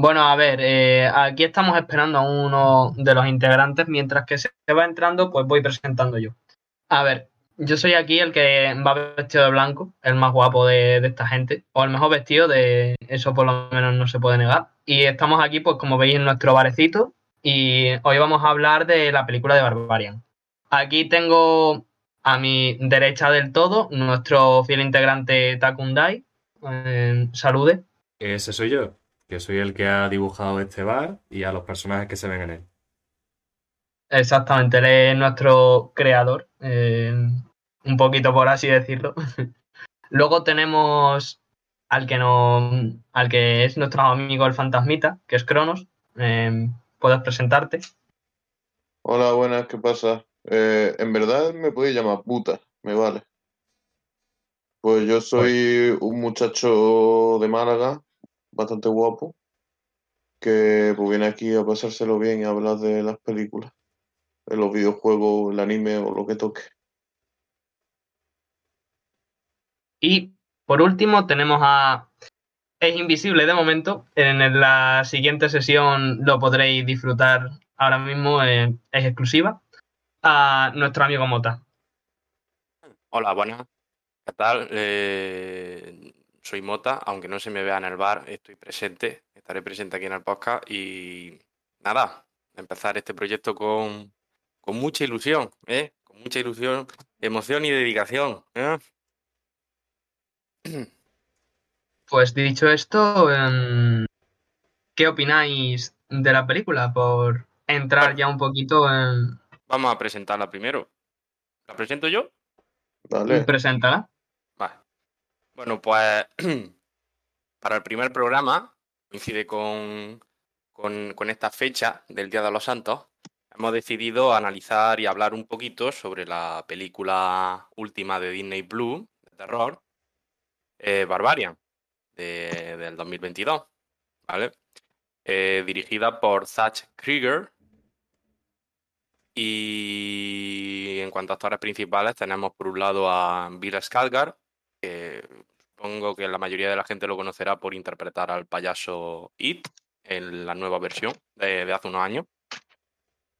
Bueno, a ver, eh, aquí estamos esperando a uno de los integrantes. Mientras que se va entrando, pues voy presentando yo. A ver, yo soy aquí el que va vestido de blanco, el más guapo de, esta gente, o el mejor vestido de eso por lo menos no se puede negar. Y estamos aquí, pues como veis, en nuestro barecito y hoy vamos a hablar de la película de Barbarian. Aquí tengo a mi derecha del todo nuestro fiel integrante Takundai. Eh, salude. Ese soy yo que soy el que ha dibujado este bar y a los personajes que se ven en él. Exactamente, él es nuestro creador, eh, un poquito por así decirlo. Luego tenemos al que no, al que es nuestro amigo el fantasmita, que es Cronos. Eh, ¿Puedes presentarte? Hola, buenas, ¿qué pasa? Eh, en verdad me podéis llamar puta, me vale. Pues yo soy un muchacho de Málaga bastante guapo, que pues, viene aquí a pasárselo bien y a hablar de las películas, de los videojuegos, el anime o lo que toque. Y por último tenemos a Es Invisible de momento. En la siguiente sesión lo podréis disfrutar ahora mismo, es exclusiva. A nuestro amigo Mota. Hola, buenas. ¿Qué tal? Eh, soy Mota, aunque no se me vea en el bar, estoy presente, estaré presente aquí en el podcast y nada, empezar este proyecto con, mucha ilusión, ¿eh? con mucha ilusión, emoción y dedicación. ¿eh? Pues dicho esto, em, ¿qué opináis de la película? Por entrar ya un poquito en... Vamos a presentarla primero. ¿La presento yo? Dale. Preséntala. Bueno, pues para el primer programa, coincide con, con, esta fecha del Día de los Santos, hemos decidido analizar y hablar un poquito sobre la película última de Disney Blue, de terror, eh, Barbarian, del 2022, ¿vale? Eh, dirigida por Zach Krieger. Y en cuanto a actores principales, tenemos por un lado a Bill Skarsgård, que supongo que la mayoría de la gente lo conocerá por interpretar al payaso It en la nueva versión de, hace unos años.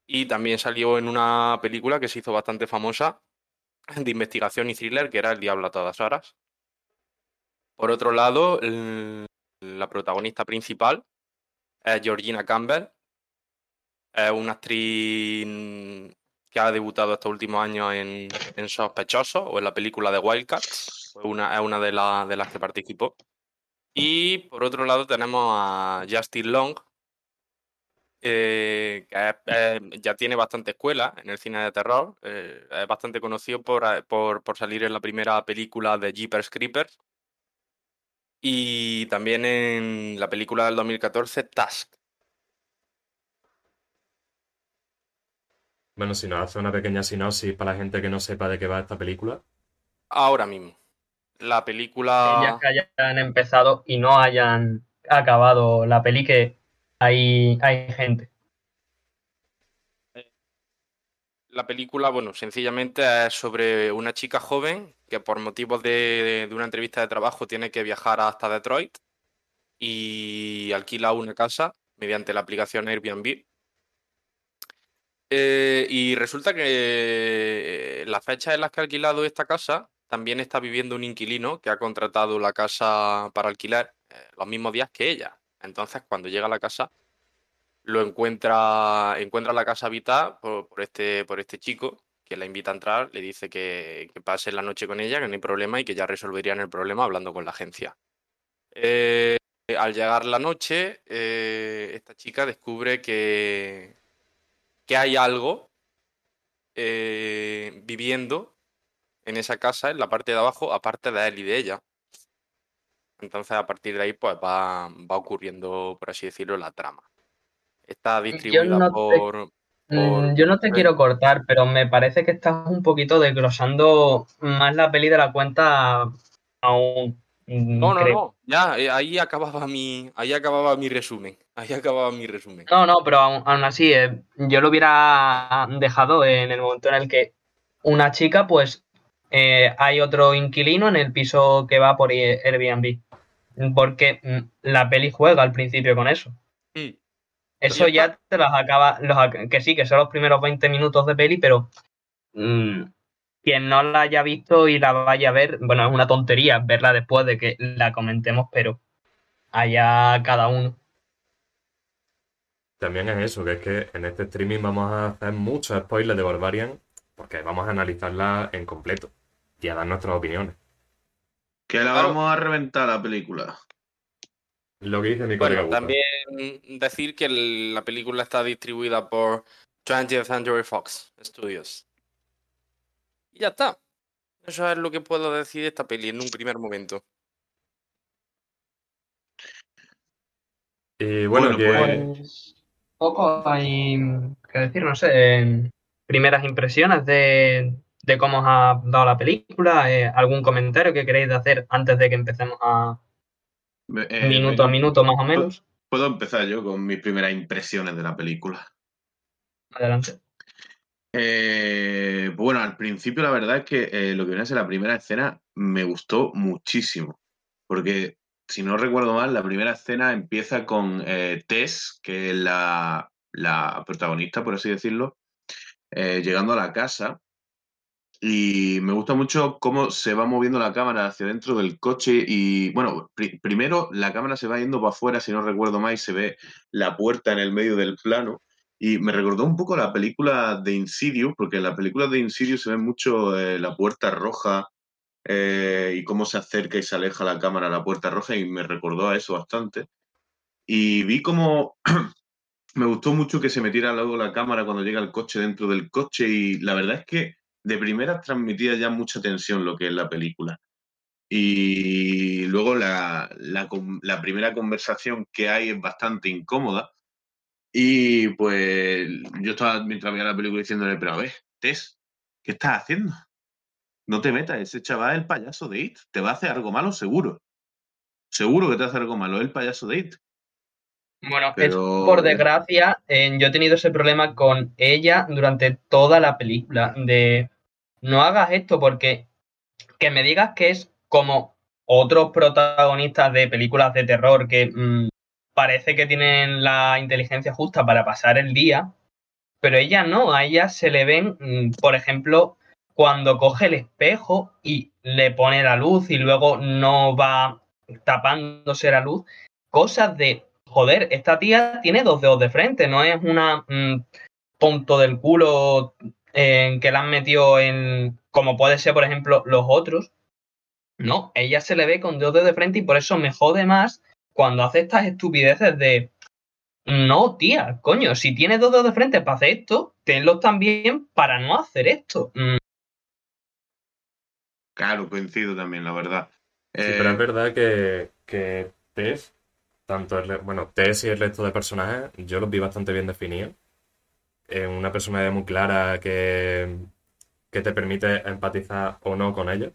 Y también salió en una película que se hizo bastante famosa de investigación y thriller, que era El Diablo a todas horas. Por otro lado, la protagonista principal es Georgina Campbell. Es una actriz que ha debutado estos últimos años en, Sospechosos o en la película de Wildcats es una de, las que participó. Y por otro lado tenemos a Justin Long, eh, que ya tiene bastante escuela en el cine de terror. Eh, es bastante conocido por, por, por, salir en la primera película de Jeepers Creepers. Y también en la película del 2014, Task. Bueno, si nos hace una pequeña sinopsis para la gente que no sepa de qué va esta película. Ahora mismo la película. Ya que hayan empezado y no hayan acabado la peli, que hay, hay gente. La película, bueno, sencillamente es sobre una chica joven que por motivos de, una entrevista de trabajo tiene que viajar hasta Detroit y alquila una casa mediante la aplicación Airbnb. Eh, y resulta que la fecha en las que ha alquilado esta casa también está viviendo un inquilino que ha contratado la casa para alquilar eh, los mismos días que ella. Entonces, cuando llega a la casa, lo encuentra, encuentra la casa habitada por, este, por este chico que la invita a entrar, le dice que, pase la noche con ella, que no hay problema y que ya resolverían el problema hablando con la agencia. Eh, al llegar la noche, eh, esta chica descubre que, que hay algo viviendo en esa casa, en la parte de abajo, aparte de él y de ella. Entonces, a partir de ahí, pues va, va ocurriendo, por así decirlo, la trama. Está distribuida por, mm, Yo no te quiero cortar, pero me parece que estás un poquito desglosando más la peli de la cuenta aún. Mm, no, no, no. Ya, eh, ahí acababa mi, ahí acababa mi resumen. Ahí acababa mi resumen. No, no, pero aún, así, eh, yo lo hubiera dejado en el momento en el que una chica, pues, eh, hay otro inquilino en el piso que va por Airbnb. Porque mm, la peli juega al principio con eso. Mm. Eso ya ya te los acaba, los que sí, que son los primeros 20 minutos de peli, pero mm, quien no la haya visto y la vaya a ver, bueno, es una tontería verla después de que la comentemos, pero allá cada uno. También es eso, que es que en este streaming vamos a hacer muchos spoilers de Barbarian porque vamos a analizarla en completo y a dar nuestras opiniones. Que la vamos a reventar la película. Lo que dice mi colega Bueno, también decir que la película está distribuida por 20th Century Fox Studios. Y ya está. Eso es lo que puedo decir de esta peli en un primer momento. Y bueno, Bueno, que Pues poco hay que decir, no sé, primeras impresiones de, de cómo os ha dado la película, eh, algún comentario que queréis hacer antes de que empecemos a Eh, minuto a minuto más o menos. Puedo empezar yo con mis primeras impresiones de la película. Adelante. Eh, bueno, al principio la verdad es que eh, lo que viene a ser la primera escena me gustó muchísimo. Porque, si no recuerdo mal, la primera escena empieza con eh, Tess, que es la, protagonista, por así decirlo, eh, llegando a la casa. Y me gusta mucho cómo se va moviendo la cámara hacia dentro del coche. Y bueno, pri- primero la cámara se va yendo para afuera, si no recuerdo mal, y se ve la puerta en el medio del plano. Y me recordó un poco la película de Insidious, porque en la película de Insidious se ve mucho eh, la puerta roja eh, y cómo se acerca y se aleja la cámara a la puerta roja, y me recordó a eso bastante. Y vi como me gustó mucho que se metiera luego la cámara cuando llega el coche dentro del coche, y la verdad es que de primeras transmitía ya mucha tensión lo que es la película. Y luego la, la primera conversación que hay es bastante incómoda. Y pues yo estaba mientras veía la película diciéndole, pero a ver, Tess, ¿qué estás haciendo? No te metas, ese chaval es el payaso de It. Te va a hacer algo malo, seguro. Seguro que te va a hacer algo malo, es el payaso de It. Bueno, es- Pero- por desgracia, eh, yo he tenido ese problema con ella durante toda la película. De no hagas esto porque que me digas que es como otros protagonistas de películas de terror que mm, parece que tienen la inteligencia justa para pasar el día, pero ella no, a ella se le ven, mm, por ejemplo, cuando coge el espejo y le pone la luz y luego no va tapándose la luz, cosas de, joder, esta tía tiene dos dedos de frente, no es una mm, tonto del culo en que la han metido en, como puede ser, por ejemplo, los otros. No, ella se le ve con dos dedos de frente y por eso me jode más cuando hace estas estupideces de, no, tía, coño, si tienes dos dedos de frente para hacer esto, tenlos también para no hacer esto. Mm, Claro, coincido también, la verdad. Sí, Eh, pero es verdad que, que Tess, tanto el, bueno, Tess y el resto de personajes, yo los vi bastante bien definidos. Es una personalidad muy clara que, que te permite empatizar o no con ellos.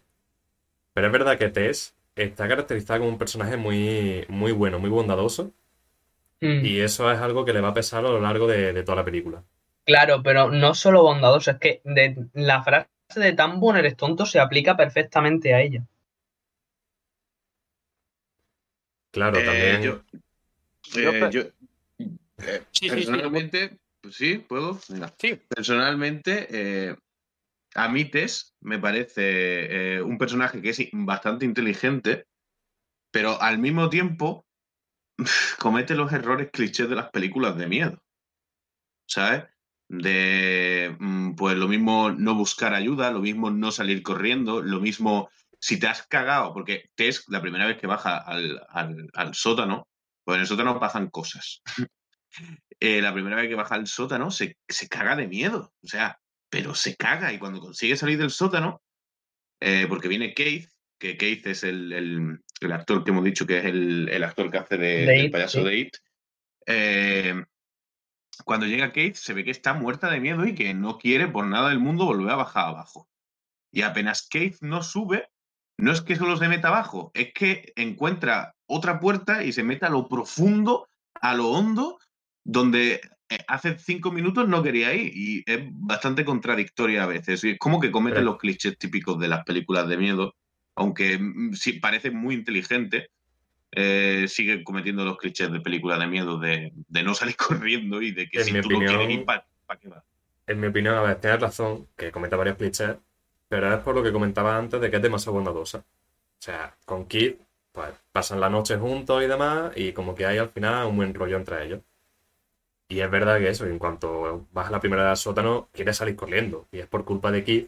Pero es verdad que Tess está caracterizada como un personaje muy, muy bueno, muy bondadoso. mm. Y eso es algo que le va a pesar a lo largo de, de toda la película. Claro, pero no solo bondadoso, es que de, la frase de tan bueno eres tonto se aplica perfectamente a ella. Claro, eh, también. yo, eh, yo- eh, Sí, sí, sí. personalmente, pues sí, puedo. Sí. Personalmente, eh, a mí Tess me parece eh, un personaje que es bastante inteligente, pero al mismo tiempo comete los errores clichés de las películas de miedo. ¿Sabes? De, mm, pues lo mismo no buscar ayuda, lo mismo no salir corriendo, lo mismo si te has cagado, porque Tess, la primera vez que baja al, al- al sótano, pues en el sótano pasan cosas. Eh, la primera vez que baja al sótano se, se caga de miedo, o sea, pero se caga y cuando consigue salir del sótano, eh, porque viene Keith, que Keith es el, el- el actor que hemos dicho que es el, el actor que hace de, It, payaso sí. de It, eh, cuando llega Kate se ve que está muerta de miedo y que no quiere por nada del mundo volver a bajar abajo. Y apenas Kate no sube, no es que solo se meta abajo, es que encuentra otra puerta y se mete a lo profundo, a lo hondo, donde hace cinco minutos no quería ir. Y es bastante contradictoria a veces. Y es como que comete Pero- los clichés típicos de las películas de miedo, aunque mm, sí parece muy inteligente. eh, sigue cometiendo los clichés de película de miedo de, de no salir corriendo y de que En si tú no opinión- quieres ir, ¿para qué vas? En mi opinión, a ver, tienes razón, que comenta varios clichés, pero es por lo que comentaba antes de que es demasiado bondadosa. O sea, con Kid, pues pasan la noche juntos y demás, y como que hay al final un buen rollo entre ellos. Y es verdad que eso, en cuanto vas a la primera del sótano, quieres salir corriendo, y es por culpa de Kid,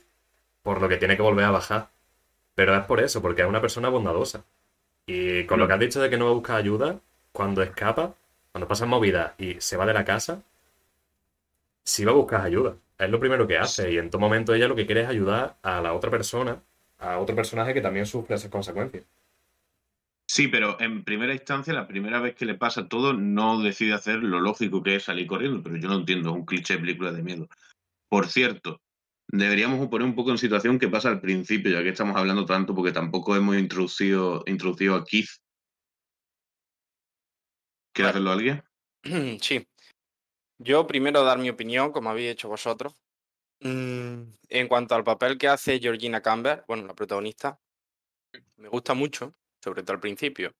por lo que tiene que volver a bajar. Pero es por eso, porque es una persona bondadosa. Y con lo que has dicho de que no busca ayuda, cuando escapa, cuando pasan movidas y se va de la casa, si va a buscar ayuda. Es lo primero que hace. Y en todo momento ella lo que quiere es ayudar a la otra persona, a otro personaje que también sufre esas consecuencias. Sí, pero en primera instancia, la primera vez que le pasa todo, no decide hacer lo lógico que es salir corriendo, pero yo no entiendo, es un cliché de película de miedo. Por cierto, deberíamos poner un poco en situación qué pasa al principio, ya que estamos hablando tanto, porque tampoco hemos introducido, introducido a Keith. ¿Quiere hacerlo alguien? Sí. Yo primero dar mi opinión, como habéis hecho vosotros. Mm, En cuanto al papel que hace Georgina Campbell, bueno, la protagonista, me gusta mucho, sobre todo al principio.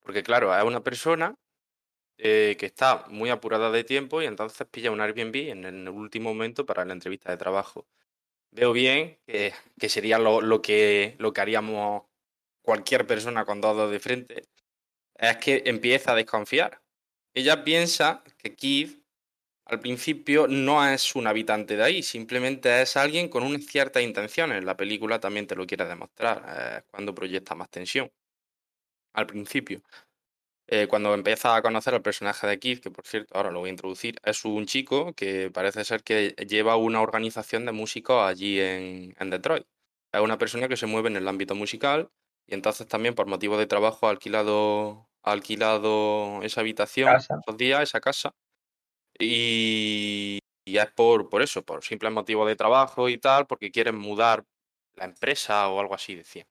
Porque claro, es una persona eh, que está muy apurada de tiempo y entonces pilla un Airbnb en el último momento para la entrevista de trabajo. Veo bien que, sería lo, que, lo que haríamos cualquier persona con dos de frente. Es que empieza a desconfiar. Ella piensa que Kid al principio no es un habitante de ahí, simplemente es alguien con unas ciertas intenciones. La película también te lo quiere demostrar, cuando proyecta más tensión. Al principio. Eh, cuando empieza a conocer al personaje de Kid, que por cierto ahora lo voy a introducir, es un chico que parece ser que lleva una organización de músicos allí en, en Detroit. Es una persona que se mueve en el ámbito musical y entonces también por motivo de trabajo ha alquilado, ha alquilado esa habitación Casa. esos días, esa casa. Y, y es por, por eso, por simple motivo de trabajo y tal, porque quieren mudar la empresa o algo así, decía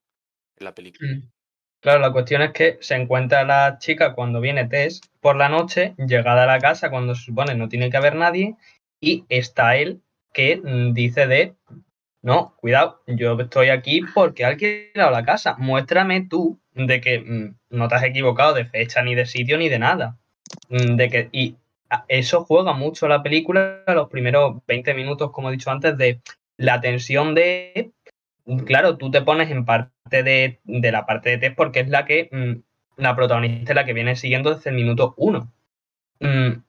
en la película. Mm. Claro, la cuestión es que se encuentra la chica cuando viene Tess por la noche, llegada a la casa cuando se supone no tiene que haber nadie, y está él que mm, dice de, no, cuidado, yo estoy aquí porque he alquilado la casa, muéstrame tú de que mm, no te has equivocado de fecha, ni de sitio, ni de nada. De que, y eso juega mucho la película, los primeros 20 minutos, como he dicho antes, de la tensión de claro, tú te pones en parte de, de la parte de Tess porque es la que mm, la protagonista es la que viene siguiendo desde el minuto uno. Mm,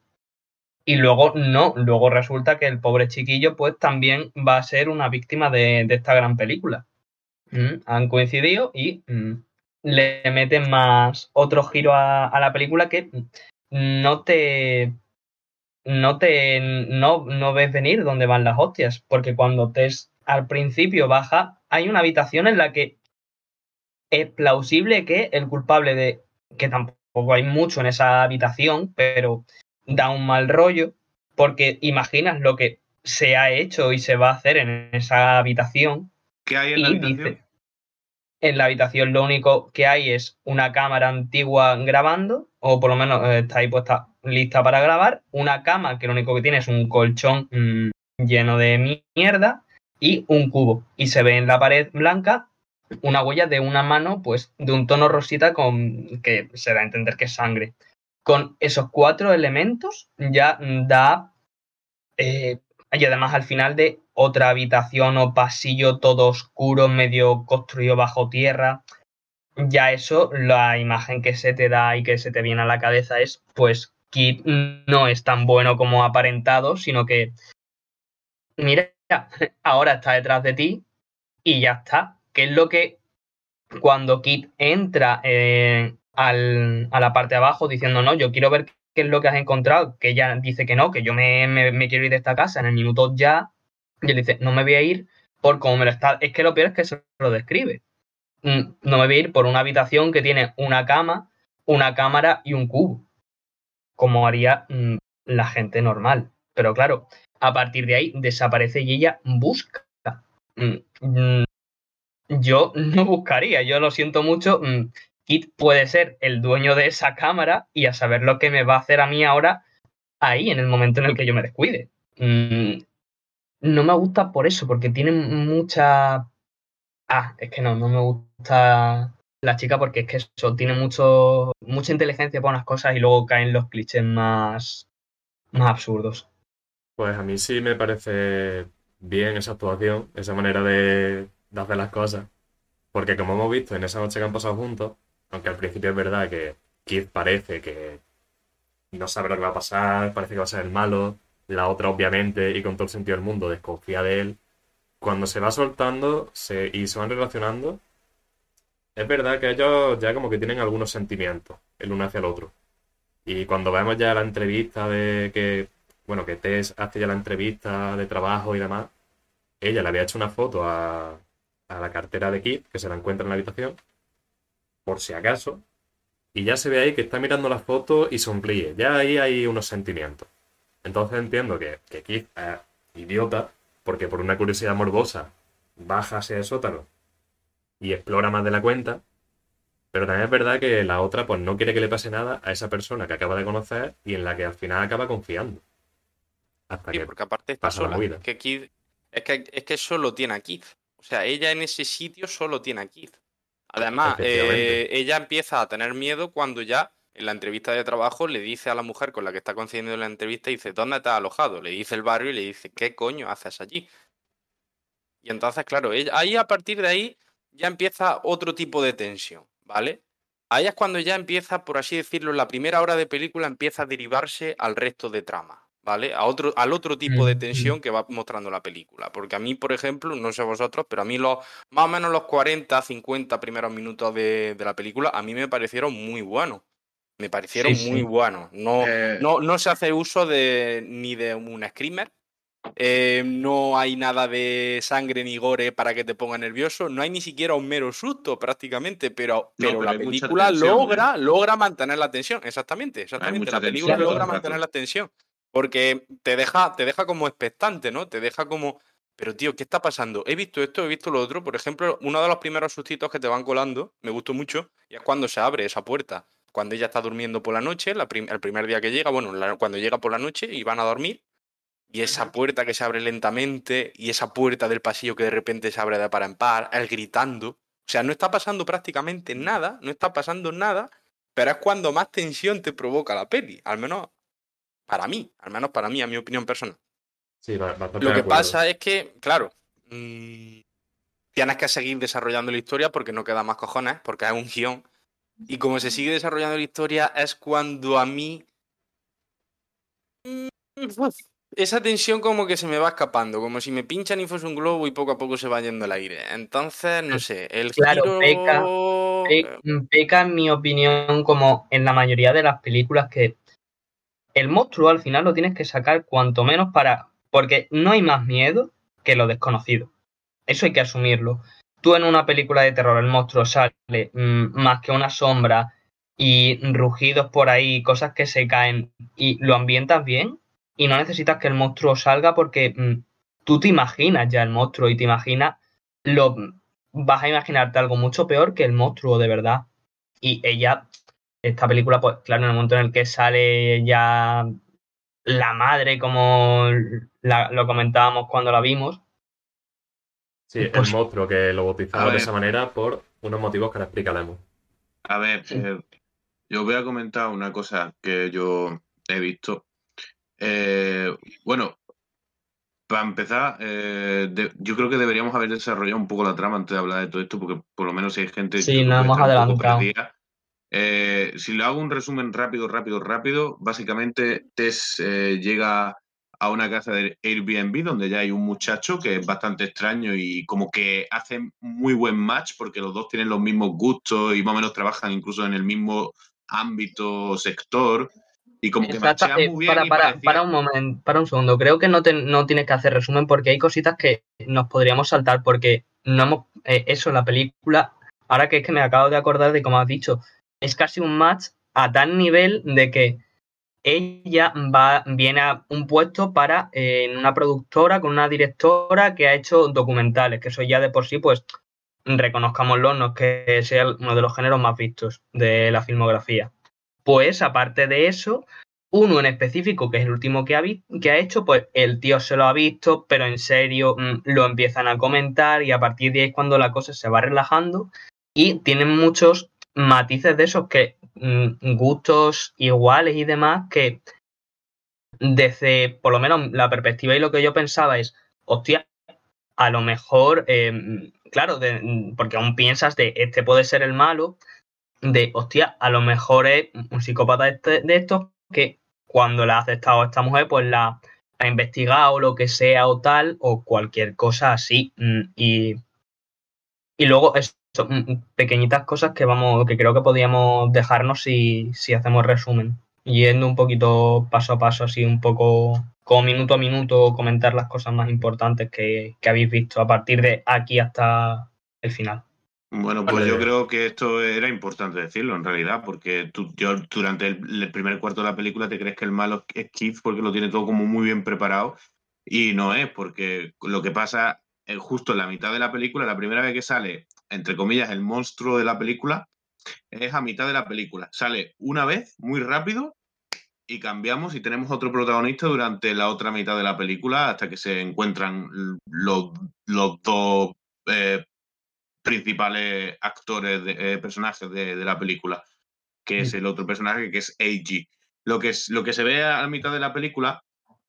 y luego no, luego resulta que el pobre chiquillo pues también va a ser una víctima de, de esta gran película. Mm, han coincidido y mm, le meten más otro giro a la película que no te no te no, no ves venir dónde van las hostias, porque cuando Tess al principio baja, hay una habitación en la que es plausible que el culpable de que tampoco hay mucho en esa habitación, pero da un mal rollo, porque imaginas lo que se ha hecho y se va a hacer en esa habitación ¿Qué hay en la habitación? dice, en la habitación lo único que hay es una cámara antigua grabando, o por lo menos eh, está ahí puesta lista para grabar, una cama que lo único que tiene es un colchón mm, lleno de mierda y un cubo. Y se ve en la pared blanca una huella de una mano, pues de un tono rosita con que se da a entender que es sangre. Con esos cuatro elementos ya da eh, y además al final de otra habitación o pasillo todo oscuro, medio construido bajo tierra. Ya eso, la imagen que se te da y que se te viene a la cabeza es, pues, Kid no es tan bueno como aparentado, sino que, mira, ahora está detrás de ti y ya está. Que es lo que cuando Kid entra eh, al- a la parte de abajo diciendo, no, yo quiero ver qué es lo que has encontrado, que ella dice que no, que yo me, me- me quiero ir de esta casa en el minuto ya, y él dice, no me voy a ir por cómo me lo está... Es que lo peor es que se lo describe. Mm, No me voy a ir por una habitación que tiene una cama, una cámara y un cubo, como haría mm, la gente normal. Pero claro, a partir de ahí desaparece y ella busca. Mm, mm, Yo no buscaría, yo lo siento mucho. Kit puede ser el dueño de esa cámara y a saber lo que me va a hacer a mí ahora ahí, en el momento en el que yo me descuide. No me gusta por eso, porque tiene mucha... Ah, es que no, no me gusta la chica porque es que eso tiene mucho, mucha inteligencia para unas cosas y luego caen los clichés más, más absurdos. Pues a mí sí me parece bien esa actuación, esa manera de, de hacer las cosas. Porque como hemos visto en esa noche que han pasado juntos, aunque al principio es verdad que Keith parece que no sabe lo que va a pasar, parece que va a ser el malo, la otra obviamente y con todo el sentido del mundo desconfía de él, cuando se va soltando se, y se van relacionando, es verdad que ellos ya como que tienen algunos sentimientos el uno hacia el otro. Y cuando vemos ya la entrevista de que, bueno, que Tess hace ya la entrevista de trabajo y demás, ella le había hecho una foto a, a la cartera de Kit, que se la encuentra en la habitación, por si acaso, y ya se ve ahí que está mirando la foto y sonríe. Ya ahí hay unos sentimientos. Entonces entiendo que, que es idiota, porque por una curiosidad morbosa baja hacia el sótano y explora más de la cuenta. Pero también es verdad que la otra pues no quiere que le pase nada a esa persona que acaba de conocer y en la que al final acaba confiando. Hasta Sí, que porque aparte está pasa la sola. movida. Es que, Kid- es, que, es que solo tiene a Keith. O sea, ella en ese sitio solo tiene a Keith. Además, eh, ella empieza a tener miedo cuando ya en la entrevista de trabajo le dice a la mujer con la que está concediendo la entrevista, dice, ¿dónde has alojado? Le dice el barrio y le dice, ¿qué coño haces allí? Y entonces, claro, ella- ahí a partir de ahí ya empieza otro tipo de tensión, ¿vale? Ahí es cuando ya empieza, por así decirlo, la primera hora de película empieza a derivarse al resto de trama, ¿vale? A otro, al otro tipo de Mm, tensión que va mostrando la película. Porque a mí, por ejemplo, no sé vosotros, pero a mí los más o menos los 40, 50 primeros minutos de, de la película, a mí me parecieron muy buenos. Me parecieron Sí, muy sí. buenos. No, Eh, no, no se hace uso de ni de un screamer. Eh, no hay nada de sangre ni gore para que te ponga nervioso. No hay ni siquiera un mero susto prácticamente, pero, pero, pero la película tensión, logra, logra mantener la tensión. Exactamente, exactamente. La película tensión logra mantener la tensión. Porque te deja, te deja como expectante, ¿no? Te deja como. Pero tío, ¿qué está pasando? He visto esto, he visto lo otro. Por ejemplo, uno de los primeros sustitos que te van colando, me gustó mucho, y es cuando se abre esa puerta. Cuando ella está durmiendo por la noche, la prim- el primer día que llega, bueno, la- cuando llega por la noche y van a dormir, y esa puerta que se abre lentamente, y esa puerta del pasillo que de repente se abre de par en par, él gritando. O sea, no está pasando prácticamente nada, no está pasando nada, pero es cuando más tensión te provoca la peli. Al menos para mí, al menos para mí, a mi opinión personal. Sí, bastante Lo que pasa es que, claro, mm, tienes que seguir desarrollando la historia porque no queda más cojones, porque es un guion. Y como se sigue desarrollando la historia, es cuando a mí. Mm, Esa tensión como que se me va escapando, como si me pinchan y fuese un globo y poco a poco se va yendo el aire. Entonces, no sé, el Claro, giro... peca- Pe- Peca, en mi opinión, como en la mayoría de las películas, que el monstruo al final lo tienes que sacar cuanto menos para. Porque no hay más miedo que lo desconocido. Eso hay que asumirlo. Tú en una película de terror, el monstruo sale mm, más que una sombra y rugidos por ahí, cosas que se caen, y lo ambientas bien, y no necesitas que el monstruo salga porque mm, tú te imaginas ya el monstruo y te imaginas lo vas a imaginarte algo mucho peor que el monstruo de verdad. Y ella, esta película, pues claro, en el momento en el que sale ya la madre, como la- lo comentábamos cuando la vimos, Sí, Pues- el monstruo que lo A bautizamos de esa manera por unos motivos que ahora explicaremos. A ver, Sí. eh, yo voy a comentar una cosa que yo he visto. Eh, bueno, para empezar, eh, de- yo creo que deberíamos haber desarrollado un poco la trama antes de hablar de todo esto, porque por lo menos si hay gente Sí, que hemos adelantado. Eh, si le hago un resumen rápido, rápido, rápido, básicamente Tess eh, llega a una casa de Airbnb donde ya hay un muchacho que es bastante extraño y como que hacen muy buen match porque los dos tienen los mismos gustos y más o menos trabajan incluso en el mismo ámbito, sector y como que Exacto, eh, muy bien para, para, parecía- para un momento, para un segundo, creo que no, te- no tienes que hacer resumen porque hay cositas que nos podríamos saltar porque no hemos, eh, eso, la película, ahora que es que me acabo de acordar de como has dicho, es casi un match a tal nivel de que ella va, viene a un puesto para eh, una productora con una directora que ha hecho documentales, que eso ya de por sí, pues reconozcámoslo, no es que sea uno de los géneros más vistos de la filmografía. Pues aparte de eso, uno en específico, que es el último que ha, que ha hecho, pues el tío se lo ha visto, pero en serio mm, lo empiezan a comentar y a partir de ahí es cuando la cosa se va relajando y tienen muchos matices de esos que mm, gustos iguales y demás que desde por lo menos la perspectiva y lo que yo pensaba es, hostia, a lo mejor, em, claro, porque aún piensas de este puede ser el malo, de, hostia, a lo mejor es un psicópata este, de estos que cuando le ha aceptado esta mujer, pues la ha investigado lo que sea o tal, o cualquier cosa así. Mm, y, y luego eso, mm, mm, pequeñitas cosas que vamos, que creo que podíamos dejarnos si, si hacemos resumen. Yendo un poquito paso a paso, así un poco como minuto a minuto, comentar las cosas más importantes que, que habéis visto a partir de aquí hasta el final. Bueno, pues yo creo que esto era importante decirlo en realidad, porque tú yo, durante el, primer cuarto de la película te crees que el malo es Keith porque lo tiene todo como muy bien preparado. Y no es, porque lo que pasa es justo en la mitad de la película, la primera vez que sale, entre comillas, el monstruo de la película, es a mitad de la película. Sale una vez, muy rápido, y cambiamos y tenemos otro protagonista durante la otra mitad de la película hasta que se encuentran los, los dos eh, principales actores, de, eh, personajes de, la película, que es mm. el otro personaje que es A.G. Lo que, es, lo que se ve a la mitad de la película,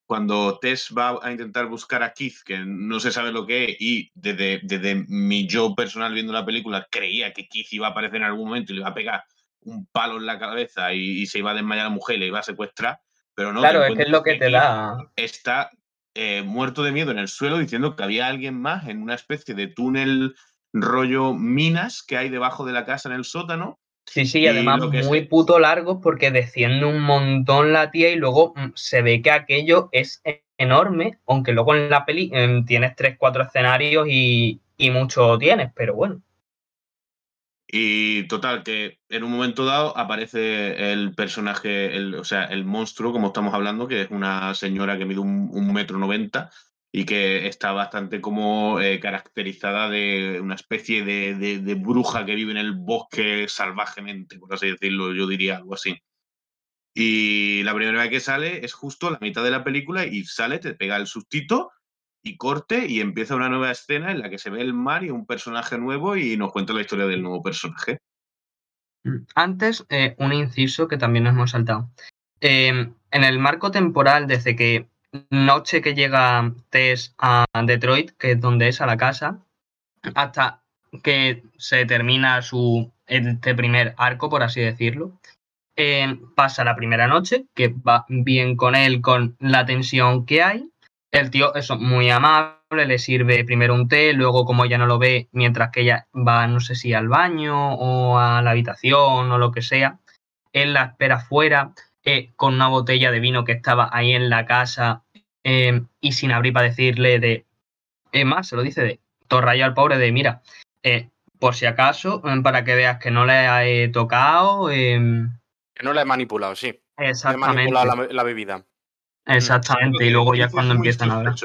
cuando Tess va a intentar buscar a Keith, que no se sabe lo que es, y desde, desde mi yo personal viendo la película creía que Keith iba a aparecer en algún momento y le iba a pegar un palo en la cabeza y, se iba a desmayar a la mujer y le iba a secuestrar, pero no. Claro, es que es lo que te da. Está eh, muerto de miedo en el suelo diciendo que había alguien más en una especie de túnel rollo minas que hay debajo de la casa en el sótano. Sí, sí, y además muy puto largos porque desciende un montón la tía y luego mm, se ve que aquello es enorme, aunque luego en la peli em, tienes tres, cuatro escenarios y, y mucho tienes, pero bueno. Y total, que en un momento dado aparece el personaje, el, o sea, el monstruo, como estamos hablando, que es una señora que mide un, un metro noventa y que está bastante como eh, caracterizada de una especie de, bruja que vive en el bosque salvajemente, por así decirlo, yo diría algo así. Y la primera vez que sale es justo la mitad de la película y sale, te pega el sustito y corte y empieza una nueva escena en la que se ve el mar y un personaje nuevo y nos cuenta la historia del nuevo personaje. Mm, antes, eh, un inciso que también nos hemos saltado. Em, en el marco temporal, desde que noche que llega Tess a Detroit, que es donde es a la casa, hasta que se termina su este primer arco, por así decirlo. Eh, pasa la primera noche, que va bien con él, con la tensión que hay. El tío, eso, muy amable, le sirve primero un té, luego como ella no lo ve, mientras que ella va, no sé si al baño o a la habitación o lo que sea, él la espera fuera eh, con una botella de vino que estaba ahí en la casa eh, y sin abrir para decirle de... Es más, se lo dice de Torrayo al pobre de, mira, eh, por si acaso, para que veas que no le he tocado. que no le he manipulado, sí. Exactamente. he manipulado la bebida. Exactamente, y luego ya es cuando empiezan a hablar.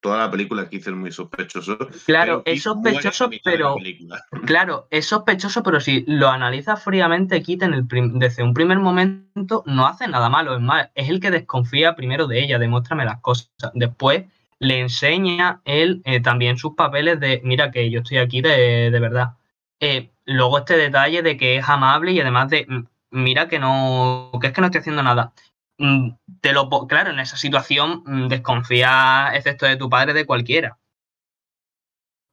Toda la película que es muy sospechoso. Claro, es sospechoso, pero. Claro, es sospechoso, pero si lo analiza fríamente, Kit en el desde un primer momento no hace nada malo. Es más, es el que desconfía primero de ella, demuéstrame las cosas. Después le enseña él eh, también sus papeles de, mira que yo estoy aquí de, de verdad. Eh, luego este detalle de que es amable y además de, mira que no, que es que no estoy haciendo nada. Mm, te lo claro, en esa situación mm, desconfía, excepto de tu padre, de cualquiera.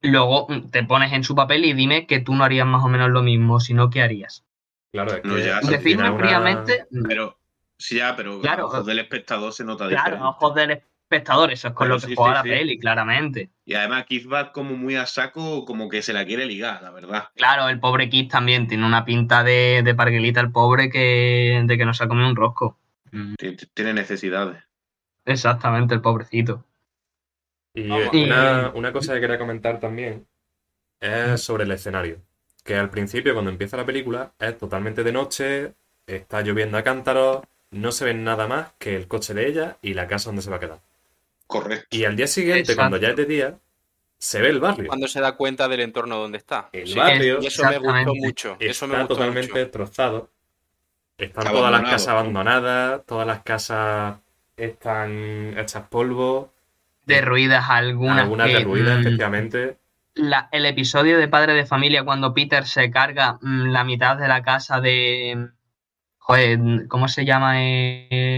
Luego mm, te pones en su papel y dime que tú no harías más o menos lo mismo, sino que harías. Claro, es que fríamente. Pero, sí, ya, pero claro, a ojos del espectador se nota Claro, a ojos del espectador, eso es con lo que juega la peli, claramente. Y además Keith va como muy a saco, como que se la quiere ligar, la verdad. Claro, el pobre Keith también tiene una pinta de, de parguelita, el pobre, que, de que no se ha comido un rosco. Tiene necesidades. Exactamente, el pobrecito. Y una, cosa que quería comentar también es sobre el escenario. Que al principio, cuando empieza la película, es totalmente de noche, está lloviendo a cántaros, no se ve nada más que el coche de ella y la casa donde se va a quedar. Correcto. Y al día siguiente, cuando ya es de día, se ve el barrio. Cuando se da cuenta del entorno donde está. El barrio. Y eso me gustó mucho. Eso me gustó totalmente destrozado. Están todas las casas abandonadas, todas las casas están hechas polvo. Derruidas algunas. Algunas derruidas, mm, efectivamente. la- el episodio de Padre de Familia cuando Peter se carga mm, la mitad de la casa de... Joder, ¿cómo se llama? Eh,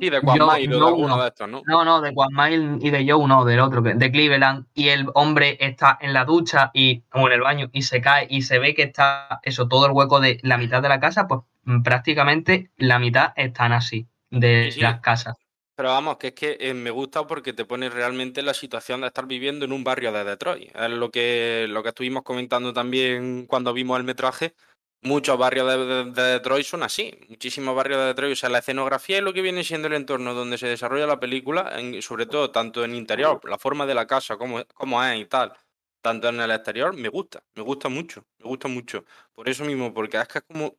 Sí, de Mairo, yo de alguno uno. de estos, ¿no? No, no, de Mile y de Joe, no, del otro, de Cleveland, y el hombre está en la ducha y, o en el baño y se cae y se ve que está eso, todo el hueco de la mitad de la casa, pues mm, prácticamente la mitad están así, de Sí, sí. las casas. Pero vamos, que es que eh, me gusta porque te pone realmente en la situación de estar viviendo en un barrio de Detroit. Es lo que, lo que estuvimos comentando también cuando vimos el metraje. Muchos barrios de, de- de Detroit son así. Muchísimos barrios de Detroit. O sea, la escenografía y lo que viene siendo el entorno donde se desarrolla la película, sobre todo tanto en interior, la forma de la casa, cómo, cómo es y tal, tanto en el exterior, me gusta. Me gusta mucho. Me gusta mucho. Por eso mismo, porque es que es como.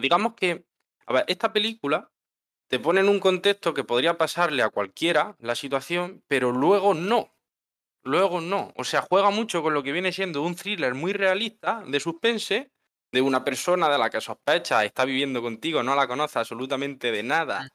Digamos que. A ver, esta película te pone en un contexto que podría pasarle a cualquiera la situación, pero luego no. Luego no. O sea, juega mucho con lo que viene siendo un thriller muy realista, de suspense, de una persona de la que sospechas, está viviendo contigo, no la conoces absolutamente de nada.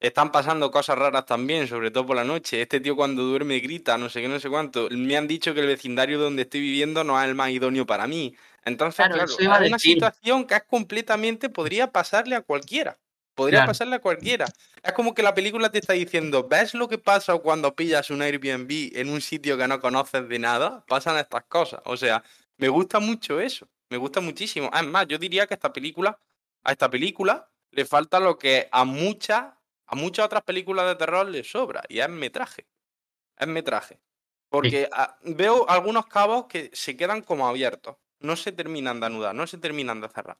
Están pasando cosas raras también, sobre todo por la noche. Este tío cuando duerme grita, no sé qué, no sé cuánto. Me han dicho que el vecindario donde estoy viviendo no es el más idóneo para mí. Entonces, Claro, claro, es una situación que es completamente, podría pasarle a cualquiera. Podría Claro. pasarle a cualquiera. Es como que la película te está diciendo, ¿ves lo que pasa cuando pillas un Airbnb en un sitio que no conoces de nada? Pasan estas cosas. O sea, me gusta mucho eso. Me gusta muchísimo. Es más, yo diría que esta película, a esta película le falta lo que a muchas, a muchas otras películas de terror le sobra, y es metraje. Es metraje. Porque ah, veo algunos cabos que se quedan como abiertos. No se terminan de anudar, no se terminan de cerrar.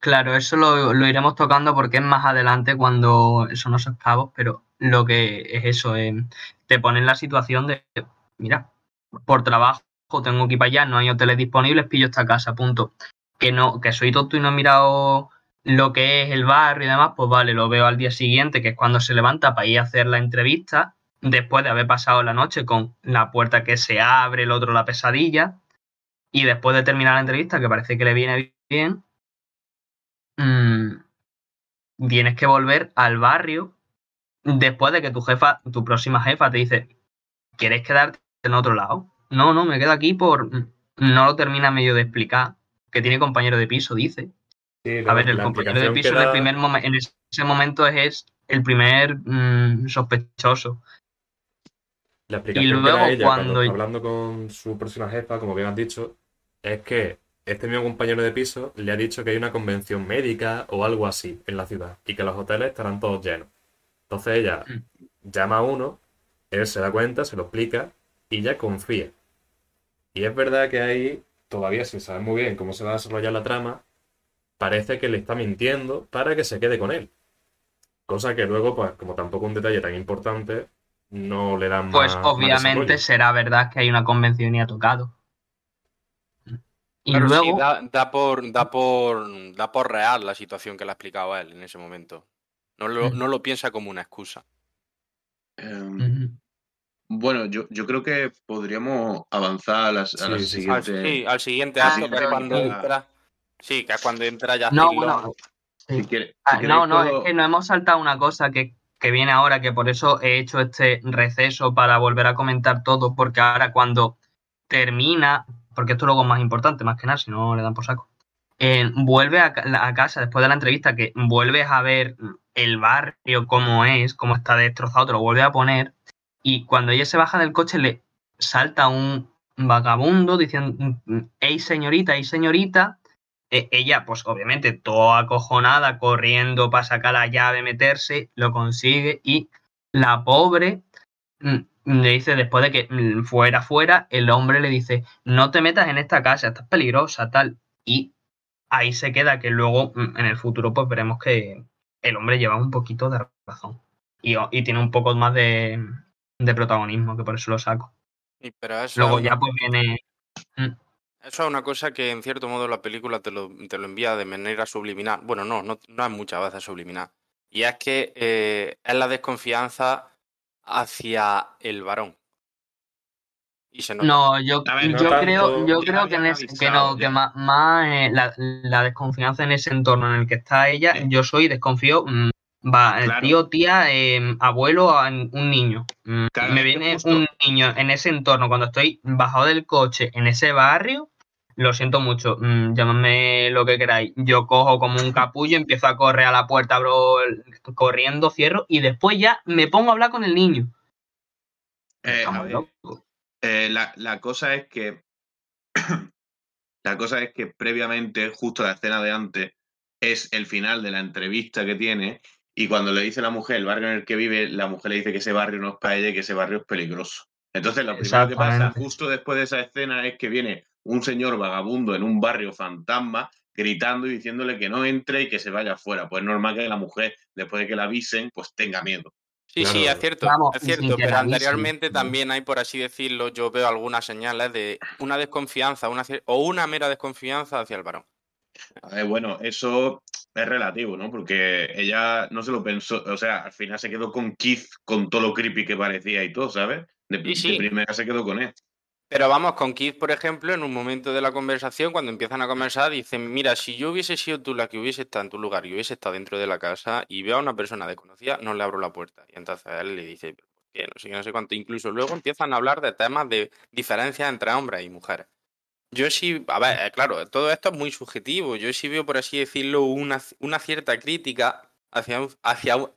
Claro, eso lo, lo iremos tocando porque es más adelante cuando son esos cabos, pero lo que es eso, eh, te pone en la situación de, mira, por trabajo tengo que ir para allá, no hay hoteles disponibles, pillo esta casa, punto. Que no, que soy tonto y no he mirado lo que es el barrio y demás, pues vale, lo veo al día siguiente, que es cuando se levanta para ir a hacer la entrevista, después de haber pasado la noche con la puerta que se abre, el otro la pesadilla, y después de terminar la entrevista, que parece que le viene bien, mm, tienes que volver al barrio después de que tu jefa, tu próxima jefa te dice, ¿quieres quedarte en otro lado? No, no, me quedo aquí por... No lo termina medio de explicar, que tiene compañero de piso, dice. Sí, A ver, el compañero de piso en el primer momen- en ese momento es, es el primer mm, sospechoso. La explicación luego ella cuando, cuando- hablando con su próxima jefa, como bien has dicho, es que este mismo compañero de piso le ha dicho que hay una convención médica o algo así en la ciudad y que los hoteles estarán todos llenos. Entonces ella Mm. llama a uno, él se da cuenta, se lo explica y ya confía. Y es verdad que ahí, todavía sin saber muy bien cómo se va a desarrollar la trama, parece que le está mintiendo para que se quede con él. Cosa que luego, pues, como tampoco un detalle tan importante, no le dan Pues más- obviamente será verdad que hay una convención y ha tocado. Y Claro, sí, luego, da, da por, da, por, da por real la situación que le ha explicado a él en ese momento. No lo, no lo piensa como una excusa. Em. Bueno, yo, yo creo que podríamos avanzar a, las, a Sí, la. Al, siguiente. sí, al siguiente Ah, acto, que es pero- cuando Ah. entra. Sí, que es cuando entra ya No, bueno, Si quiere- si Ah, queréis no, no, es que nos hemos saltado una cosa que, que viene ahora, que por eso he hecho este receso para volver a comentar todo, porque ahora cuando termina, porque esto luego es más importante, más que nada, si no le dan por saco, eh, vuelve a, a casa después de la entrevista, que vuelves a ver el barrio, cómo es, cómo está destrozado, te lo vuelve a poner, y cuando ella se baja del coche le salta un vagabundo diciendo, hey señorita, hey señorita, eh, ella, pues obviamente, toda acojonada, corriendo para sacar la llave, meterse, lo consigue y la pobre mm, le dice, después de que mm, fuera fuera, el hombre le dice, no te metas en esta casa, estás peligrosa, tal. Y ahí se queda que luego mm, en el futuro pues veremos que el hombre lleva un poquito de razón y, y tiene un poco más de, de protagonismo, que por eso lo saco. Sí, pero eso Luego es ya una- pues viene... Eso es una cosa que en cierto modo la película te lo, te lo envía de manera subliminal. Bueno, no, no, no es muchas veces subliminal. Y es que eh, es la desconfianza hacia el varón. Y se nota. No, yo, A ver, no yo tanto. creo, yo creo que, en habían ese- que avisado, no, que más, más, eh, la, la desconfianza en ese entorno en el que está ella, Sí. yo soy desconfío mm, Va, eh, Claro. tío, tía, eh, abuelo, un niño. Mm, Claro, me viene justo- un niño en ese entorno cuando estoy bajado del coche en ese barrio. Lo siento mucho, mm, llamadme lo que queráis. Yo cojo como un capullo, empiezo a correr a la puerta, abro corriendo, cierro y después ya me pongo a hablar con el niño. Eh, a ver, eh, la, la cosa es que. la cosa es que previamente, justo la escena de antes, es el final de la entrevista que tiene. Y cuando le dice la mujer el barrio en el que vive, la mujer le dice que ese barrio no es para ella y que ese barrio es peligroso. Entonces, lo primero que pasa justo después de esa escena es que viene un señor vagabundo en un barrio fantasma gritando y diciéndole que no entre y que se vaya afuera. Pues es normal que la mujer, después de que la avisen, pues tenga miedo. Sí, sí, es cierto, Vamos, es cierto, pero anteriormente también hay, por así decirlo, yo veo algunas señales de una desconfianza una, o una mera desconfianza hacia el varón. A ver, bueno, eso es relativo, ¿no? Porque ella no se lo pensó, o sea, al final se quedó con Keith con todo lo creepy que parecía y todo, ¿sabes? De, Sí, sí. de primera se quedó con él. Pero vamos, con Keith, por ejemplo, en un momento de la conversación, cuando empiezan a conversar, dicen, mira, si yo hubiese sido tú la que hubiese estado en tu lugar y hubiese estado dentro de la casa y veo a una persona desconocida, no le abro la puerta. Y entonces él le dice, ¿por qué? No sé qué, no sé cuánto. Incluso luego empiezan a hablar de temas de diferencias entre hombres y mujeres. Yo sí, a ver, eh, claro, todo esto es muy subjetivo. Yo sí veo, por así decirlo, una, una cierta crítica hacia, un- hacia un,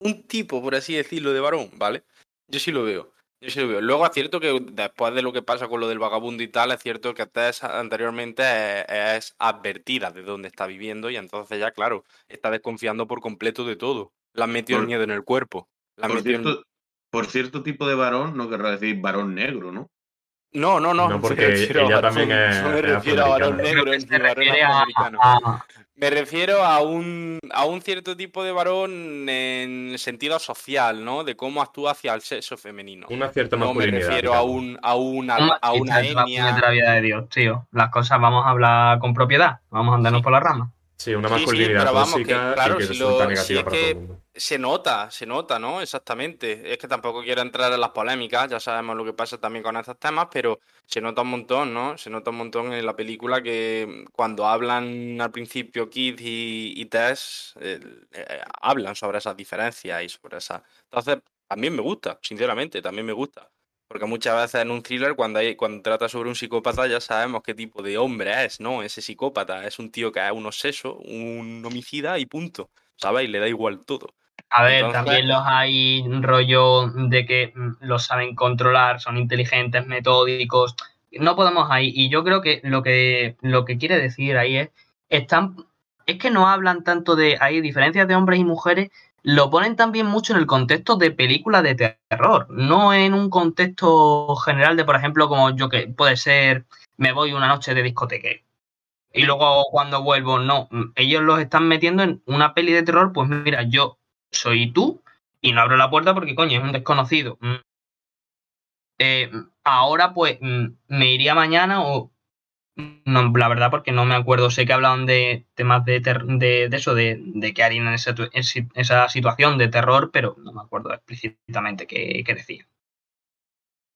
un tipo, por así decirlo, de varón, ¿vale? Yo sí lo veo. Yo sí lo veo. Luego es cierto que después de lo que pasa con lo del vagabundo y tal, es cierto que Tess anteriormente es, es advertida de dónde está viviendo y entonces ya, claro, está desconfiando por completo de todo. Le han metido el miedo en el cuerpo. Han Por metido en- cierto, por cierto tipo de varón, no querrá decir varón negro, ¿no? No, no, no. No, me porque refiero a ella varón- también es- No me refiero a varón negro, se varón afroamericano. a- Me refiero a un, a un cierto tipo de varón en sentido social, ¿no? De cómo actúa hacia el sexo femenino. Una cierta No me masculinidad. refiero a, un, a una, Un a una la etnia. puñetera vida de Dios, tío. Las cosas vamos a hablar con propiedad. Vamos a andarnos Sí. por la rama. Sí, una Sí, sí, masculinidad que, tóxica claro, y que si si es para que- todo el mundo. Se nota, se nota, ¿no? Exactamente. Es que tampoco quiero entrar en las polémicas, ya sabemos lo que pasa también con estos temas, pero se nota un montón, ¿no? Se nota un montón en la película que cuando hablan al principio Kid y, y Tess, eh, eh, hablan sobre esas diferencias y sobre esas... Entonces, también me gusta, sinceramente, también me gusta. Porque muchas veces en un thriller, cuando, hay, cuando trata sobre un psicópata, ya sabemos qué tipo de hombre es, ¿no? Ese psicópata es un tío que es un obseso, un homicida y punto. ¿Sabes? Y le da igual todo. A ver, Entonces- también los hay rollo de que mm, los saben controlar, son inteligentes, metódicos. No podemos ahí. Y yo creo que lo que lo que quiere decir ahí es están es que no hablan tanto de hay diferencias de hombres y mujeres, lo ponen también mucho en el contexto de películas de terror, no en un contexto general de, por ejemplo, como yo que puede ser me voy una noche de discoteca y luego cuando vuelvo, no, ellos los están metiendo en una peli de terror, pues mira, yo soy tú y no abro la puerta porque coño, es un desconocido. Mm. Eh, ahora pues mm, me iría mañana o no, la verdad porque no me acuerdo, sé que hablaban de temas de, ter- de, de eso, de, de qué harían en esa, en esa situación de terror, pero no me acuerdo explícitamente qué, qué decía.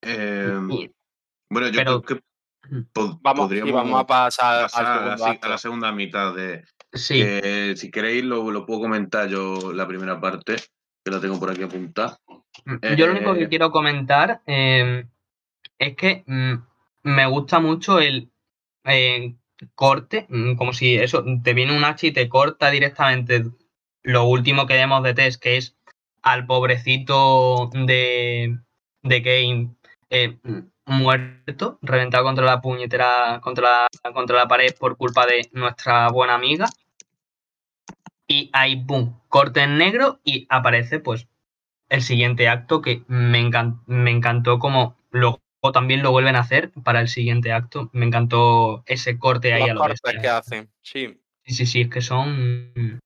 Eh, Y- bueno, yo pero- creo que po- Vamos, podríamos y vamos a pasar, a, la, a segunda mitad de... Sí, que, si queréis lo, lo puedo comentar yo la primera parte, que la tengo por aquí apuntada. Yo lo único Eh, que quiero comentar eh, es que mm, me gusta mucho el corte, mm, como si eso, te viene un hacha y te corta directamente lo último que vemos de Tess, que es al pobrecito de, de Kane eh, muerto, reventado contra la puñetera, contra la, contra la pared por culpa de nuestra buena amiga. Y ahí, boom, corte en negro y aparece pues el siguiente acto que me, me encantó como luego también lo vuelven a hacer para el siguiente acto. Me encantó ese corte ahí Los a lo bestia. que hacen, sí. Sí, sí, sí, es que son.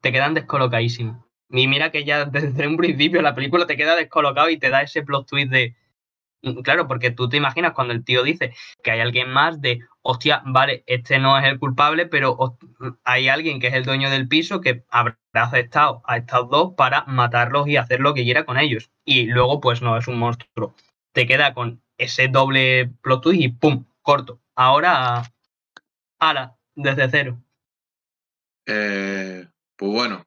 Te quedan descolocadísimos. Y mira que ya desde un principio la película te queda descolocado y te da ese plot twist de. Claro, porque tú te imaginas cuando el tío dice que hay alguien más de, hostia, vale, este no es el culpable, pero host- hay alguien que es el dueño del piso que habrá aceptado a estos dos para matarlos y hacer lo que quiera con ellos. Y luego, pues no, es un monstruo. Te queda con ese doble plot twist y ¡pum! Corto. Ahora, ala, desde cero. Eh, pues bueno,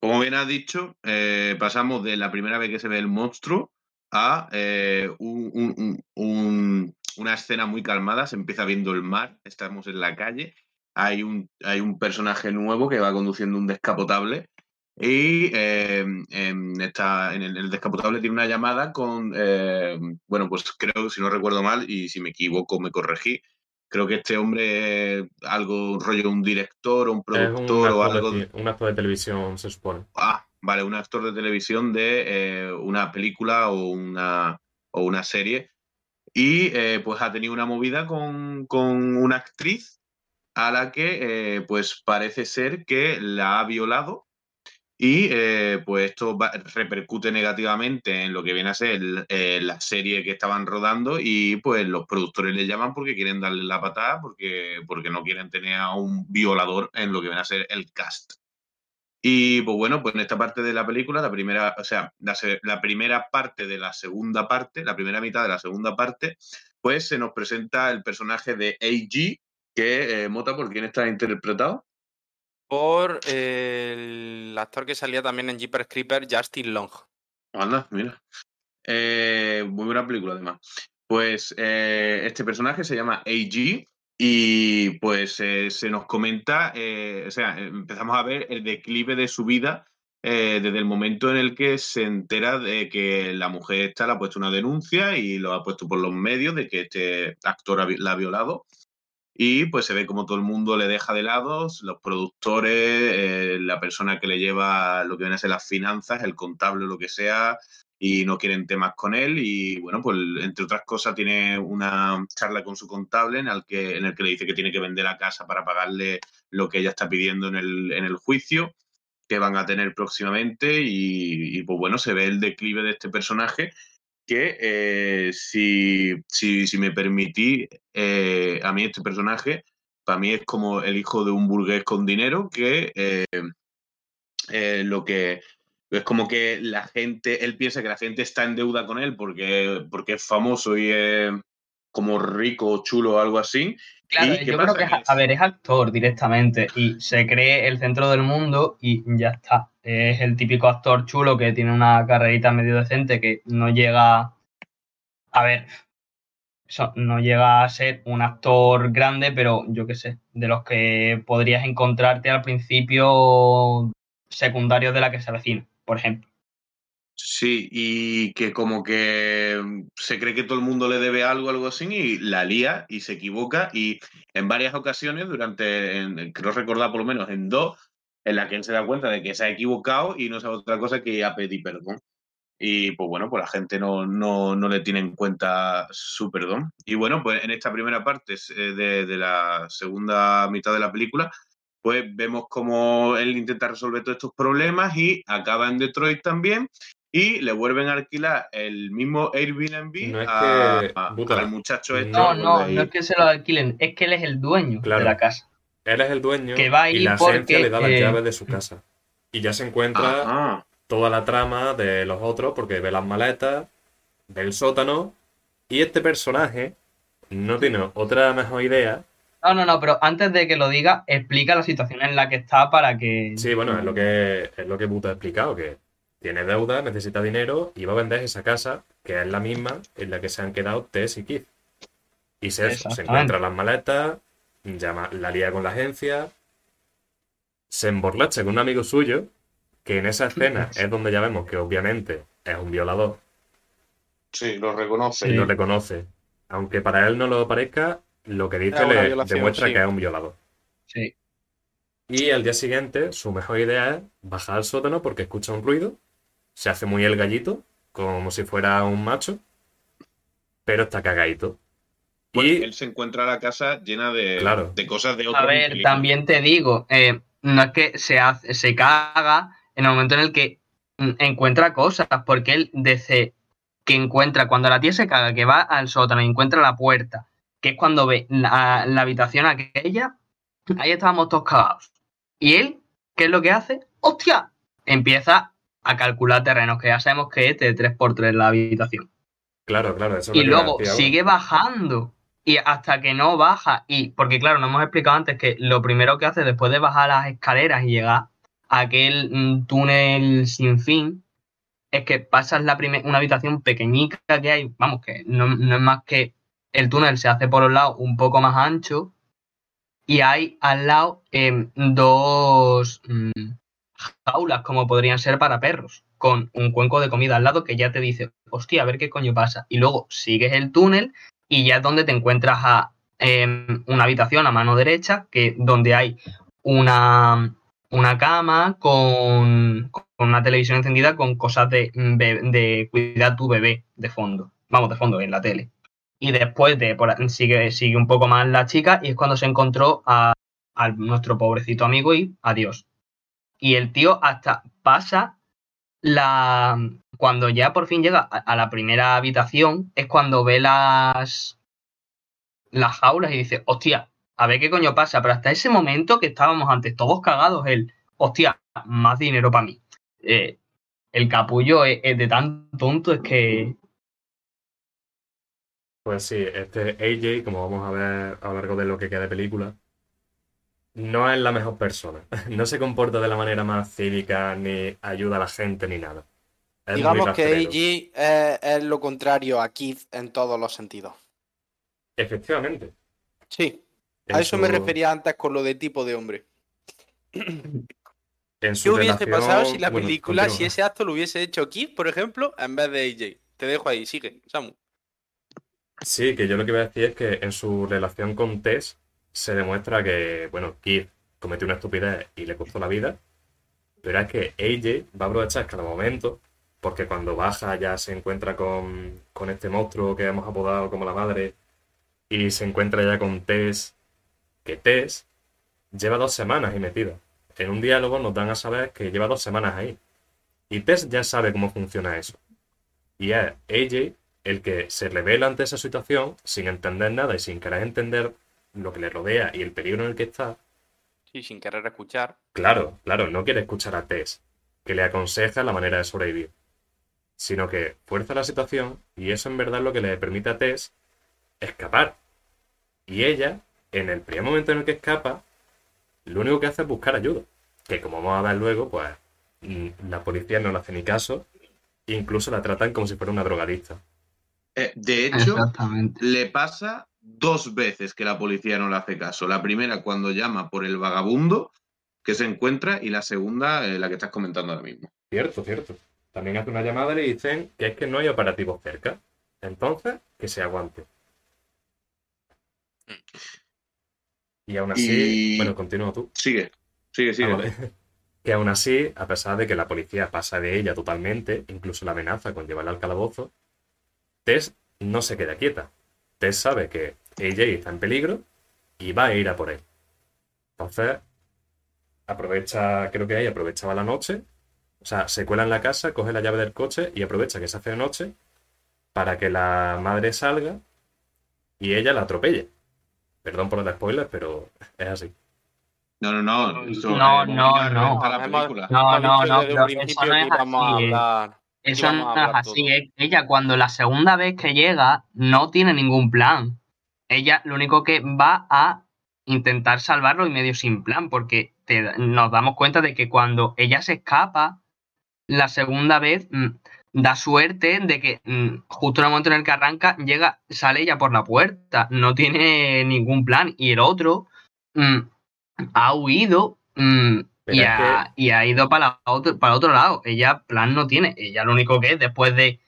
como bien has dicho, eh, pasamos de la primera vez que se ve el monstruo a eh, un- un- un- un- una escena muy calmada. Se empieza viendo el mar, estamos en la calle. Hay un, hay un personaje nuevo que va conduciendo un descapotable. Y eh, en, esta- en el, el descapotable tiene una llamada con, eh, bueno, pues creo, si no recuerdo mal, y si me equivoco me corregí, creo que este hombre es algo rollo un director o un productor o algo. de, un actor de televisión, se supone. Ah, vale, un actor de televisión de eh, una película o una, o una serie. Y eh, pues ha tenido una movida con, con una actriz a la que eh, pues parece ser que la ha violado y eh, pues esto repercute negativamente en lo que viene a ser eh, la serie que estaban rodando y pues los productores le llaman porque quieren darle la patada porque, porque no quieren tener a un violador en lo que viene a ser el cast. Y pues bueno, pues en esta parte de la película, la primera, o sea, la, se- la primera parte de la segunda parte, la primera mitad de la segunda parte, pues se nos presenta el personaje de AG, que, eh, Mota, ¿por quién está interpretado? Por el actor que salía también en Jeepers Creeper, Justin Long. Anda, mira. Eh, muy buena película, además. Pues eh, este personaje se llama AG y pues eh, se nos comenta, o sea, empezamos a ver el declive de su vida desde el momento en el que se entera de que la mujer esta le ha puesto una denuncia y lo ha puesto por los medios de que este actor la ha violado. Y pues se ve como todo el mundo le deja de lado, los productores, eh, la persona que le lleva lo que viene a ser las finanzas, el contable o lo que sea, y no quieren temas con él. Y bueno, pues entre otras cosas tiene una charla con su contable en el que, en el que le dice que tiene que vender la casa para pagarle lo que ella está pidiendo en el, en el juicio que van a tener próximamente. Y, y, pues bueno, se ve el declive de este personaje que eh, si, si, si me permití, eh, a mí este personaje, para mí es como el hijo de un burgués con dinero que eh, eh, lo que es como que la gente, él piensa que la gente está en deuda con él porque, porque es famoso y es como rico, chulo o algo así. Claro, ¿Y qué yo creo que, es- a ver, es actor directamente y se cree el centro del mundo y ya está. Es el típico actor chulo que tiene una carrerita medio decente que no llega. A ver, no llega a ser un actor grande, pero yo qué sé, de los que podrías encontrarte al principio secundarios de la que se avecina, por ejemplo. Sí, y que como que mm, se cree que todo el mundo le debe algo, algo así, y la lía y se equivoca. Y en varias ocasiones, durante, en- creo recordar por lo menos en dos, en la que él se da cuenta de que se ha equivocado y no sabe otra cosa que a pedir perdón. Y pues bueno, pues la gente no, no, no le tiene en cuenta su perdón. Y bueno, pues en esta primera parte eh, de, de la segunda mitad de la película, pues vemos cómo él intenta resolver todos estos problemas y acaba en Detroit también y le vuelven a alquilar el mismo Airbnb No es a- que- a- Buta, al muchacho este. No, No, no, es que se lo alquilen, es que él es el dueño Claro. de la casa. Él es el dueño Que va ahí y la porque, agencia le da las eh, llaves de su casa. Y ya se encuentra Ajá. toda la trama de los otros porque ve las maletas, ve el sótano y este personaje no tiene otra mejor idea. No, no, no, pero antes de que lo diga, explica la situación en la que está para que. Sí, bueno, es lo que es lo que Buta ha explicado, que tiene deuda, necesita dinero y va a vender esa casa, que es la misma en la que se han quedado Tess y Keith. Y se, encuentra las maletas, llama, la lía con la agencia, se emborracha con un amigo suyo, que en esa escena es donde ya vemos que obviamente es un violador Sí, lo reconoce. y Sí. lo reconoce. Aunque para él no lo parezca, lo que dice le demuestra sí. que es un violador. Sí. Y al día siguiente, su mejor idea es bajar al sótano porque escucha un ruido, se hace muy el gallito, como si fuera un macho, pero está cagadito. Bueno, Y él se encuentra la casa llena de, Claro. de cosas de otros A ver, también te digo, eh, no es que se, hace, se caga en el momento en el que mm, encuentra cosas, porque él desde que encuentra, cuando la tía se caga, que va al sótano y encuentra la puerta, que es cuando ve la, la habitación aquella, ahí estábamos todos cagados. Y él, ¿qué es lo que hace? ¡Hostia! Empieza a calcular terrenos, que ya sabemos que es de 3x3 la habitación. claro, claro, eso es lo Y a luego sigue bajando. Y hasta que no baja. Y porque, claro, nos hemos explicado antes que lo primero que hace después de bajar las escaleras y llegar aquel mm, túnel sin fin, es que pasas la una habitación pequeñica que hay, vamos, que no, no es más que el túnel se hace por los lados un poco más ancho y hay al lado em, dos mm, jaulas como podrían ser para perros, con un cuenco de comida al lado que ya te dice, hostia, a ver qué coño pasa. Y luego sigues el túnel y ya es donde te encuentras a em, una habitación a mano derecha, que donde hay una, una cama con, con, una televisión encendida con cosas de, de cuidar tu bebé de fondo. Vamos, de fondo, en la tele. Y después de por, sigue, sigue un poco más la chica y es cuando se encontró a, a nuestro pobrecito amigo y adiós. Y el tío hasta pasa la. Cuando ya por fin llega a, la primera habitación, es cuando ve las. las jaulas y dice, hostia, a ver qué coño pasa. Pero hasta ese momento que estábamos antes todos cagados, el, hostia, más dinero para mí. Eh, el capullo es, es, de tan tonto, es que. Pues sí, este AJ, como vamos a ver a lo largo de lo que queda de película, no es la mejor persona. No se comporta de la manera más cívica, ni ayuda a la gente, ni nada. Es Digamos que AJ es, es, lo contrario a Keith en todos los sentidos. Efectivamente. Sí. A eso, me refería antes con lo de tipo de hombre. En ¿Qué hubiese relación... pasado si la bueno, película, continúa. si ese acto lo hubiese hecho Keith, por ejemplo, en vez de AJ? Te dejo ahí, sigue, Samu. Sí, que yo lo que iba a decir es que en su relación con Tess se demuestra que, bueno, Keith cometió una estupidez y le costó la vida, pero es que AJ va a aprovechar cada momento, porque cuando baja ya se encuentra con, con este monstruo que hemos apodado como la madre, y se encuentra ya con Tess, que Tess lleva dos semanas ahí metida. En un diálogo nos dan a saber que lleva dos semanas ahí. Y Tess ya sabe cómo funciona eso. Y es AJ el que se revela ante esa situación sin entender nada y sin querer entender lo que le rodea y el peligro en el que está. Sí, sin querer escuchar. Claro, claro, no quiere escuchar a Tess, que le aconseja la manera de sobrevivir, sino que fuerza la situación y eso en verdad es lo que le permite a Tess escapar. Y ella, en el primer momento en el que escapa, lo único que hace es buscar ayuda. Que como vamos a ver luego, pues mm, la policía no le hace ni caso, incluso la tratan como si fuera una drogadista. Eh, de hecho, le pasa dos veces que la policía no le hace caso. La primera cuando llama por el vagabundo que se encuentra y la segunda eh, la que estás comentando ahora mismo. Cierto, cierto. También hace una llamada y le dicen que es que no hay operativos cerca. Entonces, que se aguante. Y aún así, y... bueno, continúa tú. Sigue, sigue, sigue. Ah, vale. Que aún así, a pesar de que la policía pasa de ella totalmente, incluso la amenaza con llevarla al calabozo, Tess no se queda quieta. Tess sabe que AJ está en peligro y va a ir a por él. Entonces, aprovecha, creo que ahí aprovechaba la noche, o sea, se cuela en la casa, coge la llave del coche y aprovecha que se hace de noche para que la madre salga y ella la atropelle. Perdón por el spoiler, pero es así. No, no, no. Eso, no, no, no. La película. No, no, no. Pero eso no es así. Eh. Eso no es así. Ella cuando la segunda vez que llega no tiene ningún plan. Ella lo único que va a intentar salvarlo y medio sin plan, porque te, nos damos cuenta de que cuando ella se escapa, la segunda vez mmm, da suerte de que mmm, justo en el momento en el que arranca, llega, sale ella por la puerta, no tiene ningún plan. Y el otro mmm, ha huido y ha, que... y ha, ido para, otro, para otro lado. Ella plan no tiene. Ella lo único que es después de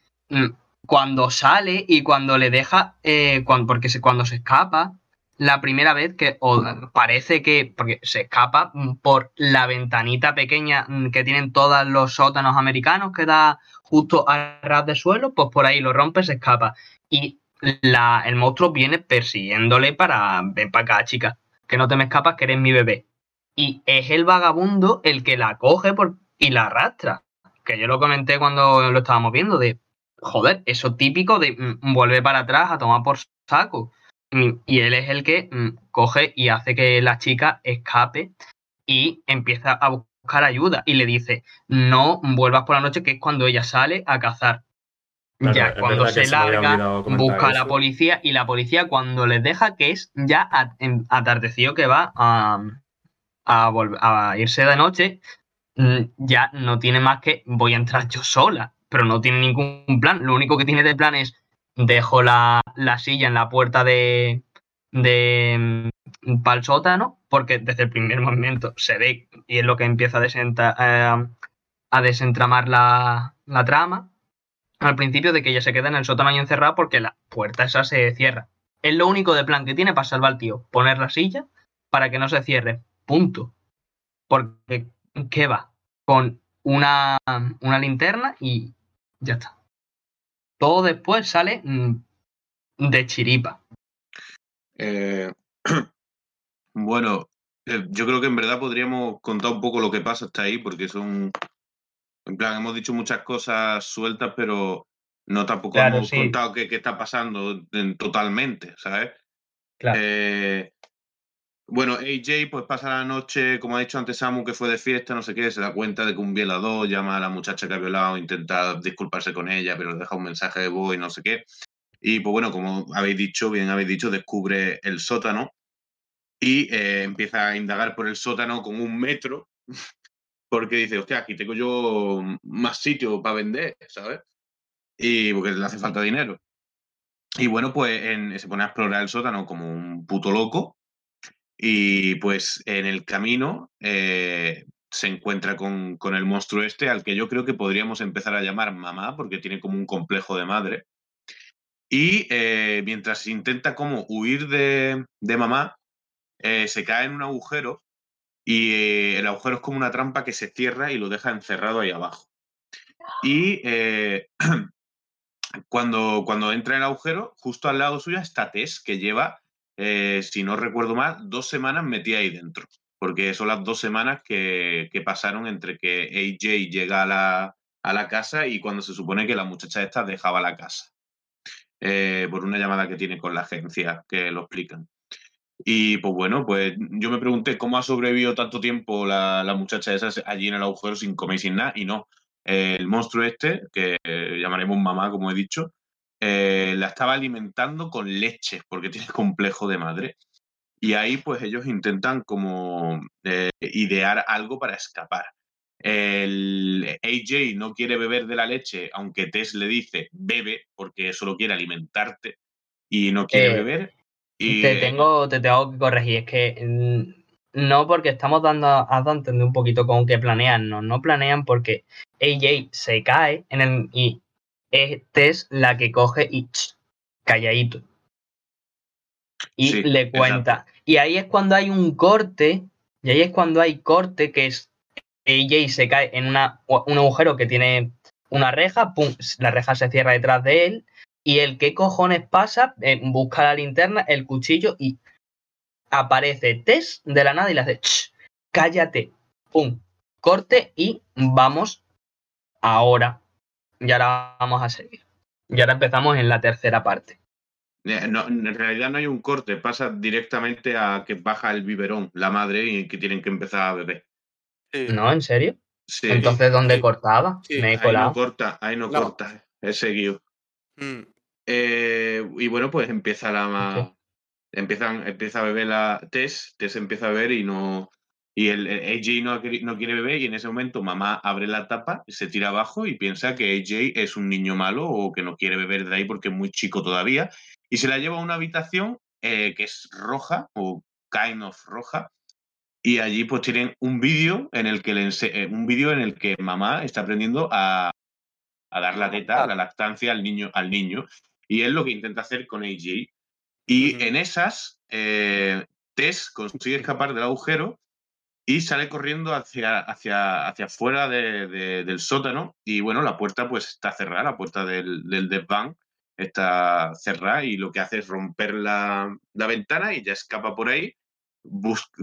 cuando sale y cuando le deja, eh, cuando, porque se, cuando se escapa, la primera vez que o parece que, porque se escapa por la ventanita pequeña que tienen todos los sótanos americanos que da justo a ras de suelo, pues por ahí lo rompe, se escapa. Y la, el monstruo viene persiguiéndole para, ven para acá, chica, que no te me escapas, que eres mi bebé. Y es el vagabundo el que la coge por, y la arrastra. Que yo lo comenté cuando lo estábamos viendo, de, joder, eso típico de mm, vuelve para atrás a tomar por saco. Y él es el que mm, coge y hace que la chica escape y empieza a buscar ayuda. Y le dice, no vuelvas por la noche, que es cuando ella sale a cazar. Claro, ya cuando se larga, busca a la policía y la policía cuando les deja que es ya atardecido que va a, a, a irse de noche, mm, ya no tiene más que voy a entrar yo sola, pero no tiene ningún plan. Lo único que tiene de plan es dejo la, la silla en la puerta de, de mm, para el sótano, porque desde el primer momento se ve y es lo que empieza a, desenta, eh, desentramar la, la trama al principio de que ella se queda en el sótano y encerrada porque la puerta esa se cierra. Es lo único de plan que tiene para salvar al tío, poner la silla para que no se cierre. Punto. Porque, ¿qué va? Con una, una linterna y ya está. Todo después sale mm, de chiripa. Eh, bueno, eh, yo creo que en verdad podríamos contar un poco lo que pasa hasta ahí, porque son. En plan, hemos dicho muchas cosas sueltas, pero no tampoco Claro, hemos sí. contado qué, qué está pasando en- totalmente, ¿sabes? Claro. Eh, bueno, AJ pues pasa la noche, como ha dicho antes Samu, que fue de fiesta, no sé qué, se da cuenta de que un violador llama a la muchacha que ha violado, intenta disculparse con ella, pero deja un mensaje de voz y no sé qué. Y pues bueno, como habéis dicho, bien habéis dicho, descubre el sótano y eh, empieza a indagar por el sótano con un metro, porque dice, hostia, aquí tengo yo más sitio para vender, ¿sabes? Y porque le hace falta dinero. Y bueno, pues se pone a explorar el sótano como un puto loco. Y pues en el camino eh, se encuentra con, con el monstruo este, al que yo creo que podríamos empezar a llamar mamá, porque tiene como un complejo de madre. Y eh, mientras intenta como huir de, de mamá, eh, se cae en un agujero y el agujero es como una trampa que se cierra y lo deja encerrado ahí abajo. Y cuando, cuando entra en el agujero, justo al lado suyo está Tess, que lleva, eh, si no recuerdo mal, dos semanas metida ahí dentro. Porque son las dos semanas que, que pasaron entre que AJ llega a la, a la casa y cuando se supone que la muchacha esta dejaba la casa. Eh, por una llamada que tiene con la agencia, que lo explican. Y pues bueno, pues yo me pregunté cómo ha sobrevivido tanto tiempo la, la muchacha esa allí en el agujero sin comer y sin nada, y no. El monstruo este, que llamaremos mamá, como he dicho, eh, la estaba alimentando con leche, porque tiene complejo de madre. Y ahí pues ellos intentan como eh, idear algo para escapar. El AJ no quiere beber de la leche, aunque Tess le dice bebe, porque solo quiere alimentarte y no quiere Eh, beber. Y, Te tengo, te tengo que corregir, es que mm, no porque estamos dando a entender un poquito con que planean, no, no planean porque AJ se cae en el y este es la que coge y ch, calladito. Y Sí, le cuenta. Y ahí es cuando hay un corte, y ahí es cuando hay corte que es AJ se cae en una, un agujero que tiene una reja, pum, la reja se cierra detrás de él, y el qué cojones pasa, eh, busca la linterna, el cuchillo y aparece Tess de la nada y le hace "Ch, cállate, pum, corte y vamos ahora. Y ahora vamos a seguir. Y ahora empezamos en la tercera parte. Eh, no, en realidad no hay un corte, pasa directamente a que baja el biberón, la madre, y que tienen que empezar a beber. Sí. ¿No? ¿En serio? Sí, Entonces, ¿dónde sí. cortaba? Sí, Me he ahí no corta, ahí no, No. corta, es seguido. Mm. Eh, y bueno, pues empieza la empiezan, empieza a beber la Tess, Tess empieza a beber y no. Y el, el AJ no, no quiere beber, y en ese momento mamá abre la tapa, se tira abajo y piensa que AJ es un niño malo o que no quiere beber de ahí porque es muy chico todavía. Y se la lleva a una habitación eh, que es roja o kind of roja. Y allí pues tienen un vídeo en el que le eh, un vídeo en el que mamá está aprendiendo a, a dar la teta, la lactancia al niño, al niño. Y es lo que intenta hacer con AJ. Y en esas, eh, Tess consigue escapar del agujero y sale corriendo hacia, hacia, hacia afuera de- de- del sótano. Y bueno, la puerta pues está cerrada, la puerta del, del desván está cerrada y lo que hace es romper la, la ventana y ya escapa por ahí.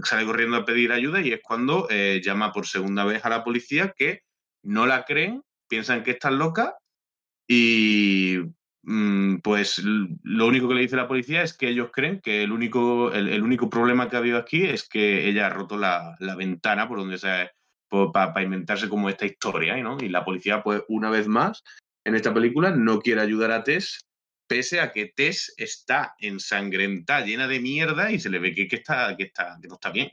sale corriendo a pedir ayuda y es cuando eh, llama por segunda vez a la policía que no la creen, piensan que está loca y pues l- lo único que le dice la policía es que ellos creen que el único, el, el único problema que ha habido aquí es que ella ha roto la, la ventana por donde se para inventarse como esta historia, ¿no? Y la policía, pues, una vez más, en esta película, no quiere ayudar a Tess, pese a que Tess está ensangrentada, llena de mierda, y se le ve que, que está, que está, que no está bien.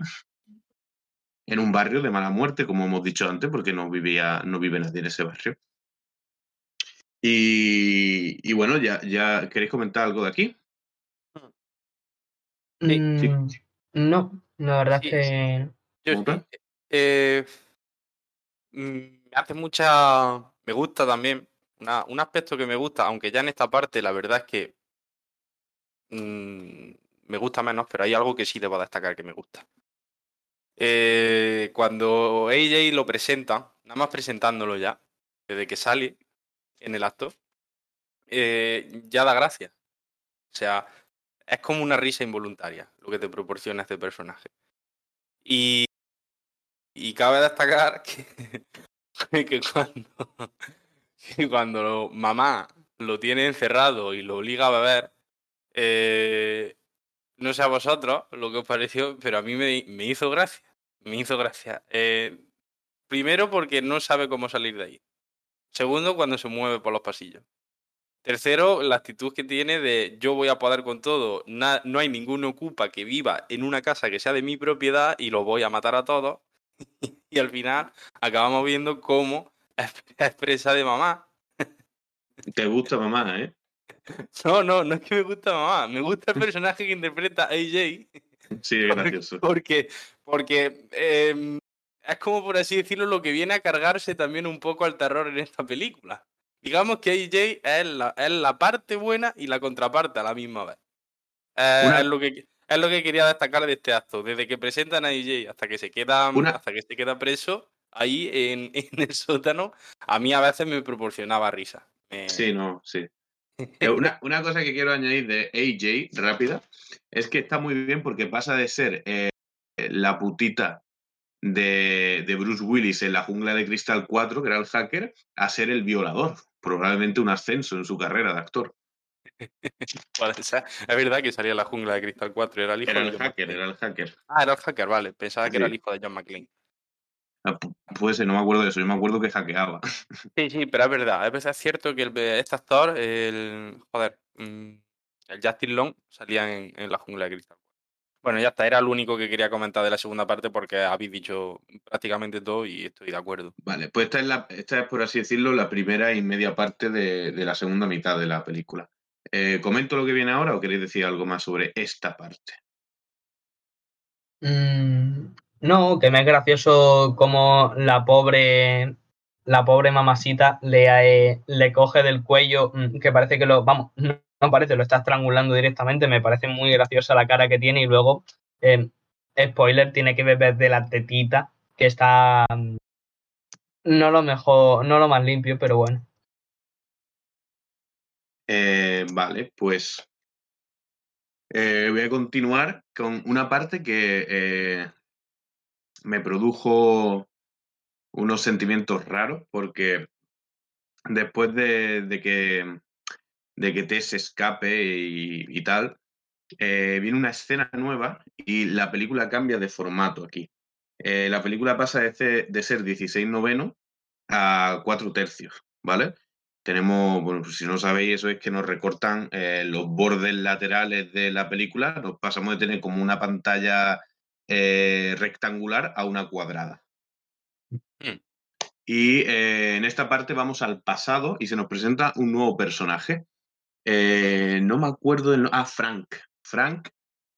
en un barrio de mala muerte, como hemos dicho antes, porque no vivía, no vive nadie en ese barrio. Y, bueno, ya, ya queréis comentar algo de aquí. Mm, no, la verdad es que. Yo, eh, mm, me hace mucha. Me gusta también. un aspecto que me gusta, aunque ya en esta parte la verdad es que mm, me gusta menos, pero hay algo que sí debo destacar que me gusta. Eh, cuando AJ lo presenta, nada más presentándolo ya, desde que sale en el acto, eh, ya da gracia. O sea, es como una risa involuntaria lo que te proporciona este personaje. Y, y cabe destacar que, que cuando, cuando mamá lo tiene encerrado y lo obliga a beber, eh, no sé a vosotros lo que os pareció, pero a mí me, me hizo gracia. Me hizo gracia. Eh, primero porque no sabe cómo salir de ahí. Segundo, cuando se mueve por los pasillos. Tercero, la actitud que tiene de yo voy a poder con todo, no hay ningún ocupa que viva en una casa que sea de mi propiedad y lo voy a matar a todos. y al final acabamos viendo cómo expresa de mamá. Te gusta mamá, ¿eh? No, no, no es que me gusta mamá, me gusta el personaje que interpreta AJ. Sí, gracioso. Porque, porque em, es como por así decirlo lo que viene a cargarse también un poco al terror en esta película. Digamos que AJ es la, es la parte buena y la contraparte a la misma vez. es, lo que, es lo que quería destacar de este acto. Desde que presentan a AJ hasta que se queda, hasta que se queda preso, ahí en, en, el sótano, a mí a veces me proporcionaba risa. Sí, no, sí. Eh, una, una, cosa que quiero añadir de AJ, rápida, es que está muy bien porque pasa de ser eh, la putita de, de, Bruce Willis en la jungla de Crystal 4, que era el hacker, a ser el violador. Probablemente un ascenso en su carrera de actor. es verdad que salía en la jungla de Crystal 4, era el hijo era el hacker, era el hacker. Ah, era el hacker, vale. Pensaba que era el hijo de John McClane. Ah, puede ser, no me acuerdo de eso, yo me acuerdo que hackeaba. Sí, sí, pero es verdad. Es cierto que el, este actor, el. Joder, mm, el Justin Long salía en, la jungla de cristal. Bueno, ya está, era lo único que quería comentar de la segunda parte porque habéis dicho prácticamente todo y estoy de acuerdo. Vale, pues esta es, la, esta es por así decirlo, la primera y media parte de, la segunda mitad de la película. Eh, ¿Comento lo que viene ahora o queréis decir algo más sobre esta parte? Mm, no, que me es gracioso como la pobre la pobre mamacita le, eh, le coge del cuello, mm, que parece que lo, vamos, no parece, lo está estrangulando directamente, me parece muy graciosa la cara que tiene y luego, eh, spoiler, tiene que beber de la tetita, que está mm, no lo mejor, no lo más limpio, pero bueno. Eh, vale, pues voy a continuar con una parte que me produjo unos sentimientos raros porque después de, que, de que Tess escape y, tal, eh, viene una escena nueva y la película cambia de formato aquí. Eh, la película pasa de, de ser 16 noveno a 4 tercios, ¿vale? Tenemos, bueno, pues si no sabéis, eso es que nos recortan eh, los bordes laterales de la película, nos pasamos de tener como una pantalla rectangular a una cuadrada. Mm. Y en esta parte vamos al pasado y se nos presenta un nuevo personaje. Eh, no me acuerdo del... Ah, Frank. Frank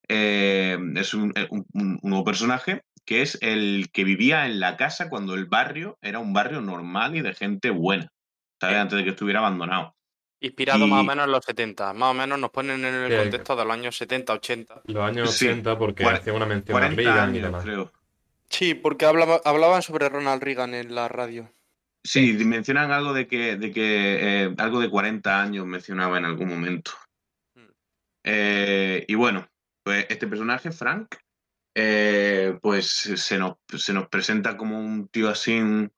es un, nuevo personaje que es el que vivía en la casa cuando el barrio era un barrio normal y de gente buena, Antes de que estuviera abandonado. Inspirado más o menos en los 70, más o menos nos ponen en el contexto de los años 70, 80. Los años 80 porque hacía una mención a Reagan y demás. Sí, porque hablaban sobre Ronald Reagan en la radio. Sí, mencionan algo de que, de que eh, algo de 40 años mencionaba en algún momento. Hmm. Eh, y bueno, pues este personaje, Frank, eh, pues se nos, se nos presenta como un tío así un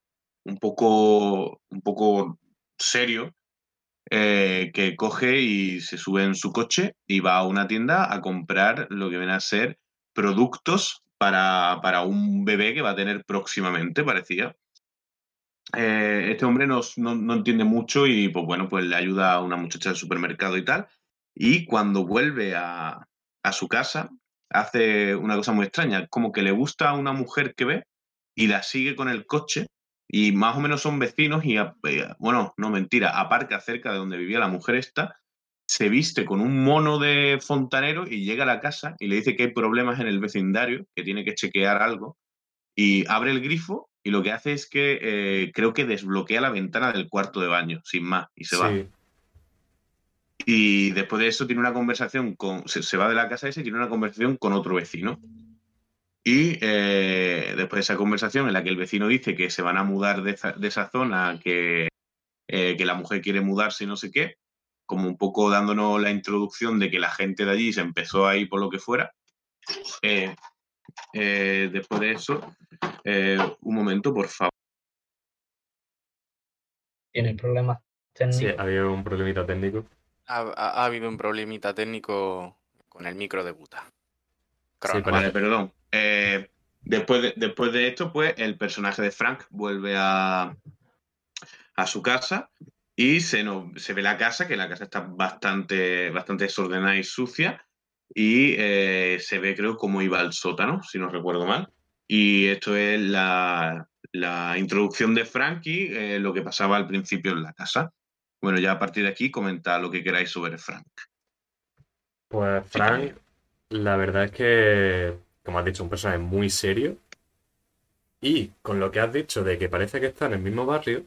poco, un poco serio, que coge y se sube en su coche y va a una tienda a comprar lo que viene a ser productos para, para un bebé que va a tener próximamente, parecía. Eh, este hombre no, no, entiende mucho y pues bueno, pues le ayuda a una muchacha del supermercado y tal. Y cuando vuelve a, a su casa, hace una cosa muy extraña, como que le gusta a una mujer que ve y la sigue con el coche y más o menos son vecinos y, bueno, no mentira, aparca cerca de donde vivía la mujer esta, se viste con un mono de fontanero y llega a la casa y le dice que hay problemas en el vecindario, que tiene que chequear algo y abre el grifo y lo que hace es que eh, creo que desbloquea la ventana del cuarto de baño, sin más, y se va. Y después de eso tiene una conversación con, se, va de la casa esa y tiene una conversación con otro vecino. Y eh, después de esa conversación en la que el vecino dice que se van a mudar de esa, zona, que, eh, que la mujer quiere mudarse y no sé qué, como un poco dándonos la introducción de que la gente de allí se empezó a ir por lo que fuera. Eh, después de eso, eh, un momento, por favor. ¿Tiene problemas técnicos? Sí, había un problemita técnico. Ha, habido un problemita técnico con el micro de Buta. Sí, vale, perdón. Eh, después, de, después de esto, pues el personaje de Frank vuelve a, a su casa y se, se ve la casa, que la casa está bastante, bastante desordenada y sucia y eh, se ve, creo, cómo iba al sótano, si no recuerdo mal. Y esto es la, introducción de Frankie, eh, lo que pasaba al principio en la casa. Bueno, ya a partir de aquí comentad lo que queráis sobre Frank. Pues Frank, la verdad es que, como has dicho, un personaje muy serio. Y con lo que has dicho de que parece que está en el mismo barrio,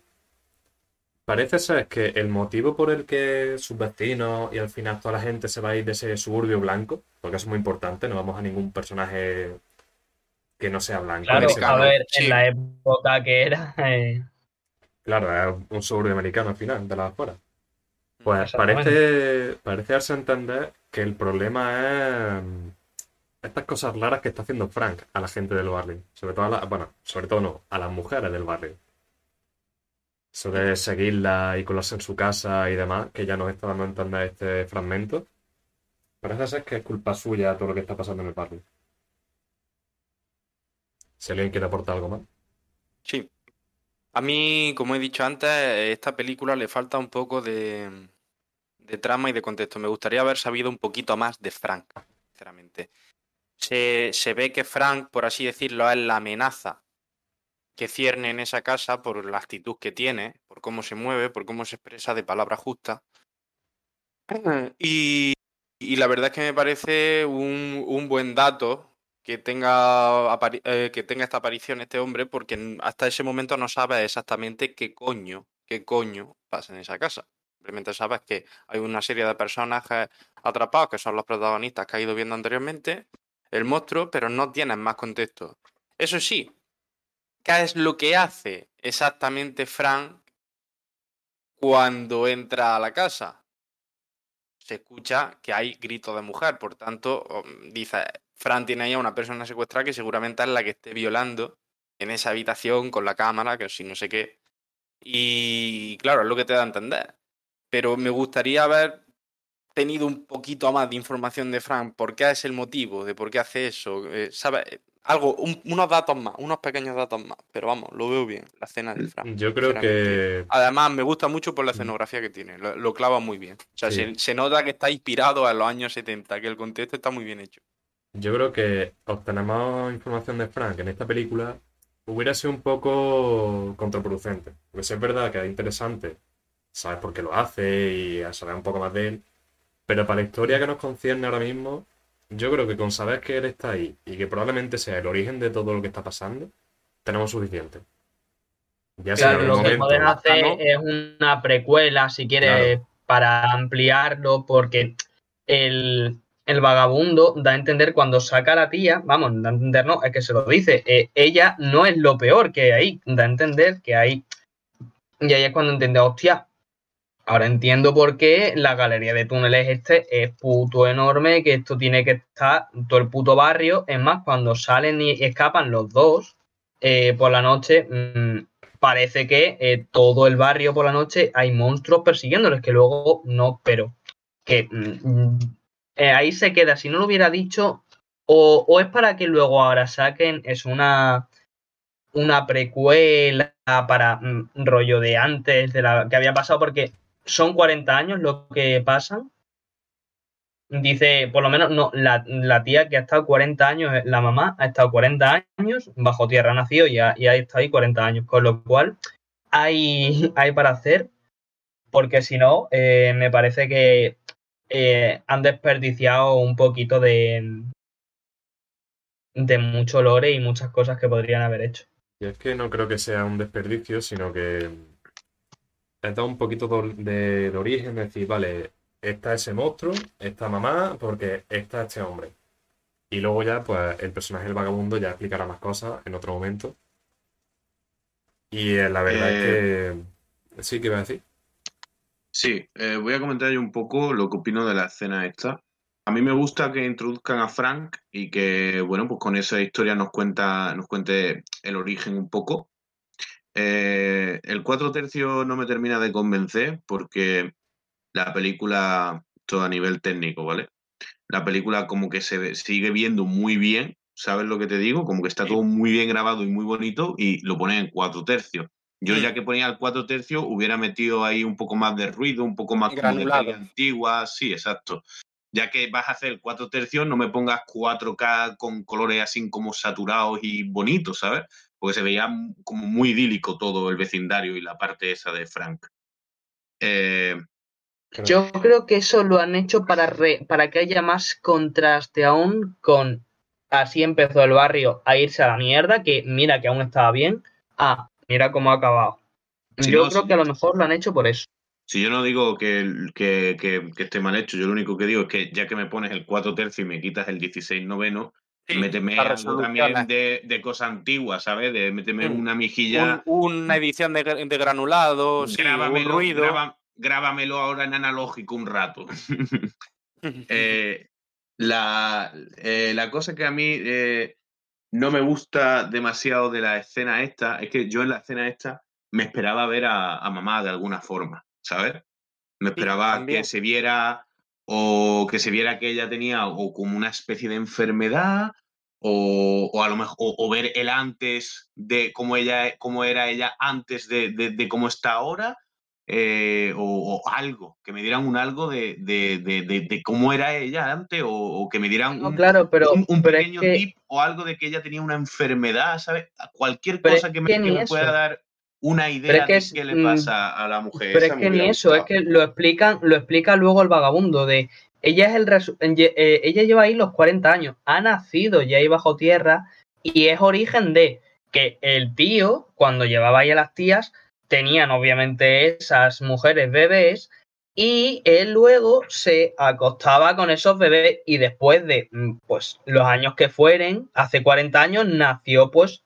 Parece ser que el motivo por el que sus vecinos y al final toda la gente se va a ir de ese suburbio blanco, porque eso es muy importante, no vamos a ningún personaje que no sea blanco. Claro, a ver, en la época que era. Eh. Claro, es un suburbio americano al final, de las afueras. Pues parece, parece darse a entender que el problema es estas cosas raras que está haciendo Frank a la gente del barrio. Sobre todo a la, bueno, sobre todo no, a las mujeres del barrio. De seguirla y colarse en su casa y demás, que ya nos está dando a este fragmento. Parece ser que es culpa suya todo lo que está pasando en el barrio. Si alguien quiere aportar algo más. Sí. A mí, como he dicho antes, esta película le falta un poco de, de trama y de contexto. Me gustaría haber sabido un poquito más de Frank, sinceramente. Se, se ve que Frank, por así decirlo, es la amenaza que cierne en esa casa por la actitud que tiene, por cómo se mueve, por cómo se expresa de palabra justa. Y, la verdad es que me parece un, buen dato que tenga, eh, que tenga esta aparición este hombre, porque hasta ese momento no sabe exactamente qué coño, qué coño pasa en esa casa. Simplemente sabes que hay una serie de personajes atrapados que son los protagonistas que ha ido viendo anteriormente, el monstruo, pero no tienes más contexto. Eso sí, ¿Qué es lo que hace exactamente Frank cuando entra a la casa? Se escucha que hay gritos de mujer, por tanto, um, dice, Frank tiene ahí a una persona secuestrada que seguramente es la que esté violando en esa habitación con la cámara, que si no sé qué. Y claro, es lo que te da a entender. Pero me gustaría haber tenido un poquito más de información de Frank, por qué es el motivo, de por qué hace eso, eh. Algo, unos datos más, unos pequeños datos más, pero vamos, lo veo bien, la escena del Frank. Yo creo que... Además, me gusta mucho por la escenografía que tiene, lo, clava muy bien. O sea, se, nota que está inspirado a los años 70, que el contexto está muy bien hecho. Yo creo que obtenemos información de Frank en esta película hubiera sido un poco contraproducente. Porque si es verdad que es interesante, sabes por qué lo hace y saber un poco más de él, pero para la historia que nos concierne ahora mismo, yo creo que con saber que él está ahí y que probablemente sea el origen de todo lo que está pasando, tenemos suficiente. Ya claro, lo que pueden hacer es una precuela, si quieres, para ampliarlo, porque el, vagabundo da a entender cuando saca a la tía, vamos, da a entender, no, es que se lo dice, eh, ella no es lo peor que hay, da a entender que hay. Y ahí es cuando entiende, hostia, Ahora entiendo por qué la galería de túneles este es puto enorme, que esto tiene que estar todo el puto barrio. Es más, cuando salen y escapan los dos eh, por la noche, mm, parece que eh, todo el barrio por la noche hay monstruos persiguiéndoles, que luego no, pero que mm, eh, ahí se queda. Si no lo hubiera dicho, o, o, es para que luego ahora saquen, es una, una precuela para mm, rollo de antes de la que había pasado, porque son 40 años lo que pasan. dice, por lo menos, no, la, la, tía que ha estado 40 años, la mamá ha estado 40 años bajo tierra, ha nacido y ha, y estado ahí 40 años, con lo cual hay, hay para hacer, porque si no, eh, me parece que eh, han desperdiciado un poquito de, de mucho lore y muchas cosas que podrían haber hecho. Y es que no creo que sea un desperdicio, sino que dado un poquito de, de origen, es decir, vale, está ese monstruo, esta mamá, porque está este hombre. Y luego ya, pues, el personaje del vagabundo ya explicará más cosas en otro momento. Y eh, la verdad es que... Eh, sí, ¿qué iba a decir? Sí, eh, voy a comentar yo un poco lo que opino de la escena esta. A mí me gusta que introduzcan a Frank y que, bueno, pues con esa historia nos cuenta, nos cuente el origen un poco. El 4 tercio no me termina de convencer porque la película, todo a nivel técnico, ¿vale? La película como que se sigue viendo muy bien, ¿sabes lo que te digo? Como que está todo muy bien grabado y muy bonito y lo pone en cuatro tercios. Yo mm. ya que ponía el cuatro tercios hubiera metido ahí un poco más de ruido, un poco más como de antigua, sí, exacto. Ya que vas a hacer cuatro tercios, no me pongas 4K con colores así como saturados y bonitos, ¿sabes? Porque se veía como muy idílico todo el vecindario y la parte esa de Frank. Eh, yo creo que eso lo han hecho para, para que haya más contraste aún con así empezó el barrio a irse a la mierda, que mira que aún estaba bien, ah, mira cómo ha acabado. yo creo que a lo mejor lo han hecho por eso. Si yo no digo que, que, que, esté mal hecho, yo lo único que digo es que ya que me pones el 4 tercio y me quitas el 16 noveno, méteme algo también de, de cosa antigua, ¿sabes? De méteme una mijilla. una edición de, de granulados, un ruido grábamelo ahora en analógico un rato. Eh, la, eh, la, cosa que a mí eh, no me gusta demasiado de la escena esta es que yo en la escena esta me esperaba ver a, mamá de alguna forma, ¿sabes? Me esperaba que se viera o que se viera que ella tenía o como una especie de enfermedad o, o a lo mejor o, ver el antes de cómo ella cómo era ella antes de, de, de cómo está ahora eh, o, algo, que me dieran un algo de, de, cómo era ella antes, o, que me dieran un, claro, pero, un, pequeño tip o algo de que ella tenía una enfermedad, ¿sabes? Cualquier cosa que me, pueda dar una idea de qué le mm, pasa a la mujer. Pero es que ni eso, es que lo explican, lo explica luego el vagabundo de ella es el eh, ella lleva ahí los 40 años, ha nacido ya ahí bajo tierra y es origen de que el tío, cuando llevaba ahí a las tías, tenían obviamente esas mujeres bebés y él luego se acostaba con esos bebés y después de mm, pues los años que fueren, hace 40 años nació pues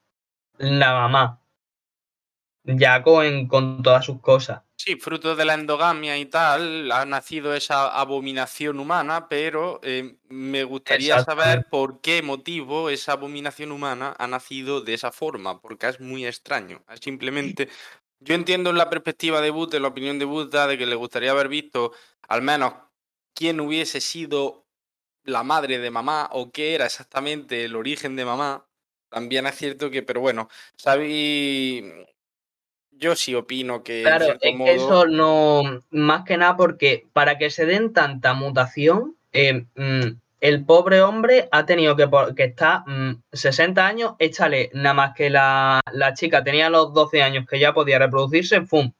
la mamá. Ya con, con todas sus cosas. Sí, fruto de la endogamia y tal, ha nacido esa abominación humana, pero eh, me gustaría saber por qué motivo esa abominación humana ha nacido de esa forma, porque es muy extraño. Es simplemente yo entiendo la perspectiva de Bud, la opinión de Buddha, de que le gustaría haber visto al menos quién hubiese sido la madre de mamá o qué era exactamente el origen de mamá. También es cierto que, pero bueno, sabí. Yo sí opino que. Claro, es que eso no. Más que nada porque para que se den tanta mutación, eh, mm, el pobre hombre ha tenido que, que 60 mm, años, échale, nada más que la, chica tenía los 12 años que ya podía reproducirse, ¡fum!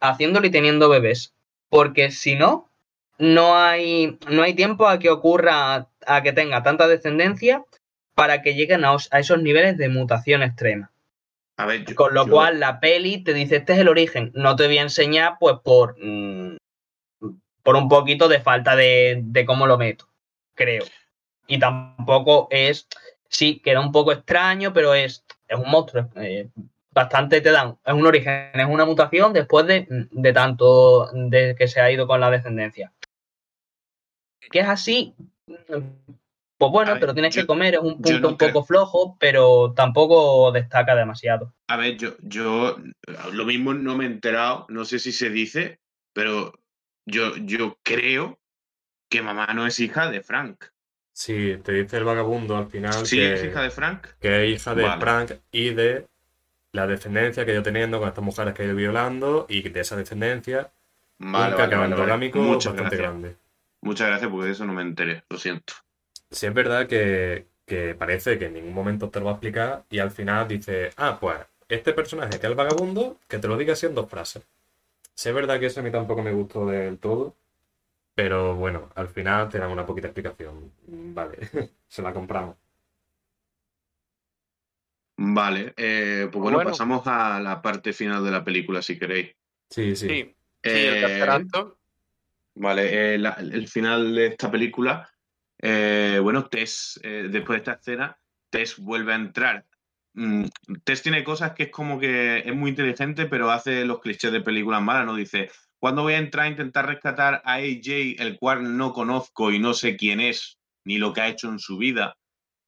Haciéndolo y teniendo bebés. Porque si no, no hay, no hay tiempo a que ocurra, a que tenga tanta descendencia para que lleguen a, esos niveles de mutación extrema. A ver, Con lo cual la peli te dice, este es el origen. No te voy a enseñar, pues, por, mm, por un poquito de falta de, de cómo lo meto creo. Y tampoco es, sí, queda un poco extraño, pero es, es un monstruo. Eh, bastante te dan, es un origen, es una mutación después de, de tanto de que se ha ido con la descendencia. Que es así, pues bueno, pero tienes que comer, es un punto un poco flojo, pero tampoco destaca demasiado. A ver, yo, yo lo mismo no me he enterado, no sé si se dice, pero yo, yo creo que mamá no es hija de Frank. Sí, te dice el vagabundo al final. Sí, que, es hija de Frank. Que es hija de Frank y de la descendencia que yo teniendo con estas mujeres que he ido violando y de esa descendencia vale, un bastante grande. Muchas gracias porque de eso no me enteré, lo siento. Sí es verdad que, que parece que en ningún momento te lo va a explicar y al final dice, ah, pues este personaje que es el vagabundo, que te lo diga así en dos frases. Sí es verdad que eso a mí tampoco me gustó del todo, pero bueno, al final te dan una poquita explicación. Vale, se la compramos. Vale, eh, pues bueno, Bueno. pasamos a la parte final de la película, si queréis. Sí, sí. Sí, sí, el Eh, acto. Vale, eh, la- el final de esta película, eh, bueno, Tess, eh, después de esta escena, Tess vuelve a entrar. Mm, Tess tiene cosas que es como que es muy inteligente, pero hace los clichés de películas malas, ¿no? Dice, ¿cuándo voy a entrar a intentar rescatar a AJ, el cual no conozco y no sé quién es, ni lo que ha hecho en su vida?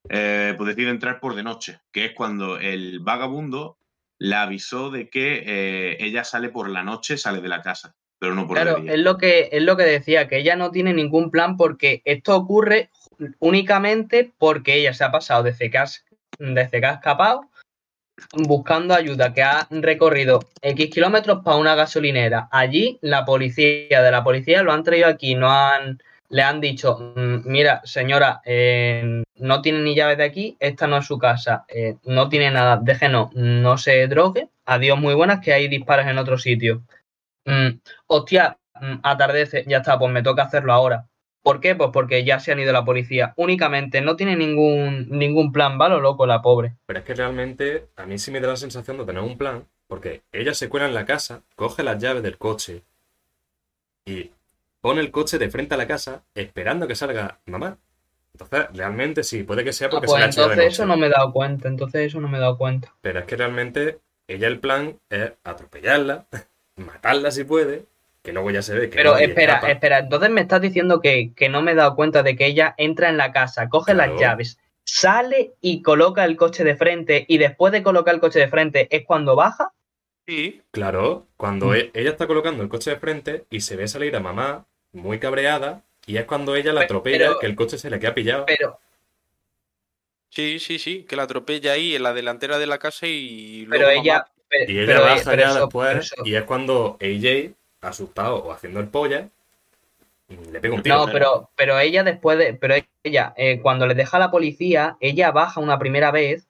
Eh, pues decide entrar por de noche, que es cuando el vagabundo la avisó de que ella sale por la noche, sale de la casa, pero no por Claro, es lo que es lo que decía, que ella no tiene ningún plan porque esto ocurre únicamente porque ella se ha pasado desde que, has- desde que ha escapado buscando ayuda, que ha recorrido X kilómetros para una gasolinera. Allí la policía de la policía lo han traído aquí, no han, le han dicho, "Mm, mira, señora, eh, no tiene ni llaves de aquí, esta no es su casa, eh, no tiene nada, déjenos, no se drogue, adiós muy buenas, que hay disparos en otro sitio. Mm, hostia, mm, atardece, ya está, pues me toca hacerlo ahora. ¿Por qué? Pues porque ya se han ido la policía. Únicamente, no tiene ningún, ningún plan, ¿vale? loco, la pobre. Pero es que realmente a mí sí me da la sensación de tener un plan, porque ella se cuela en la casa, coge las llaves del coche y pone el coche de frente a la casa esperando que salga mamá. Entonces, realmente sí, puede que sea Ah, porque se pues la ha hecho de entonces noche. eso no me he dado cuenta, entonces eso no me he dado cuenta. Pero es que realmente ella el plan es atropellarla, matarla si puede, que luego ya se ve que Pero no, espera, escapa. espera, entonces me estás diciendo que, que no me he dado cuenta de que ella entra en la casa, coge Claro. las llaves, sale y coloca el coche de frente y después de colocar el coche de frente es cuando baja. Sí, Claro, cuando Mm. e- ella está colocando el coche de frente y se ve salir a mamá muy cabreada, y es cuando ella la Pe- atropella, pero- que el coche se le queda pillado. Pero, sí, sí, sí, que la atropella ahí en la delantera de la casa y pero luego ella. mamá- Y ella pero, baja pero ya eso- después, eso- y es cuando AJ, asustado o haciendo el polla, le pega un tiro. No, pero, pero ella después de. Pero ella, eh, cuando le deja a la policía, ella baja una primera vez.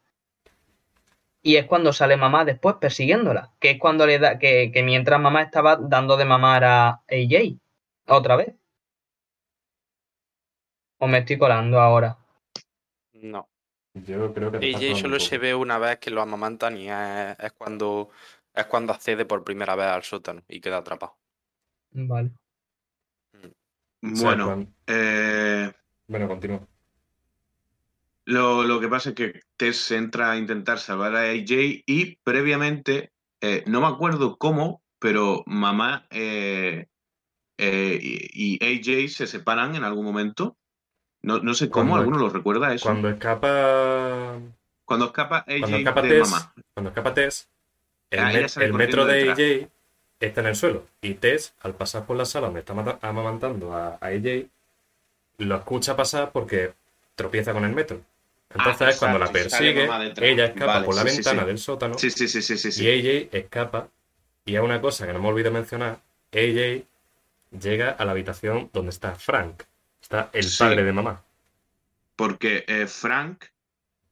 Y es cuando sale mamá después persiguiéndola. Que es cuando le da. Que, que mientras mamá estaba dando de mamar a AJ. Otra vez. O me estoy colando ahora. No. Yo creo que solo se ve una vez que lo amamantan y es, es cuando es cuando accede por primera vez al sótano y queda atrapado. Vale. O sea, Bueno, eh, Bueno, continúa. Lo, lo que pasa es que Tess entra a intentar salvar a AJ y previamente, eh, no me acuerdo cómo, pero mamá eh, eh, y, y AJ se separan en algún momento. No, no sé cómo, ¿alguno lo recuerda eso? Cuando escapa. Cuando escapa AJ Cuando escapa de Tess, mamá. cuando escapa Tess, el, Ah, met- el metro de detrás. AJ está en el suelo. Y Tess, al pasar por la sala donde está amamantando a, a AJ, lo escucha pasar porque tropieza con el metro. Entonces Ah, es cuando la persigue, ella escapa Vale, por la sí, sí, ventana sí. del sótano Sí, sí, sí, sí, sí. sí. y AJ escapa. Y es una cosa que no me olvido mencionar, AJ llega a la habitación donde está Frank. Está el Sí. padre de mamá. porque eh, Frank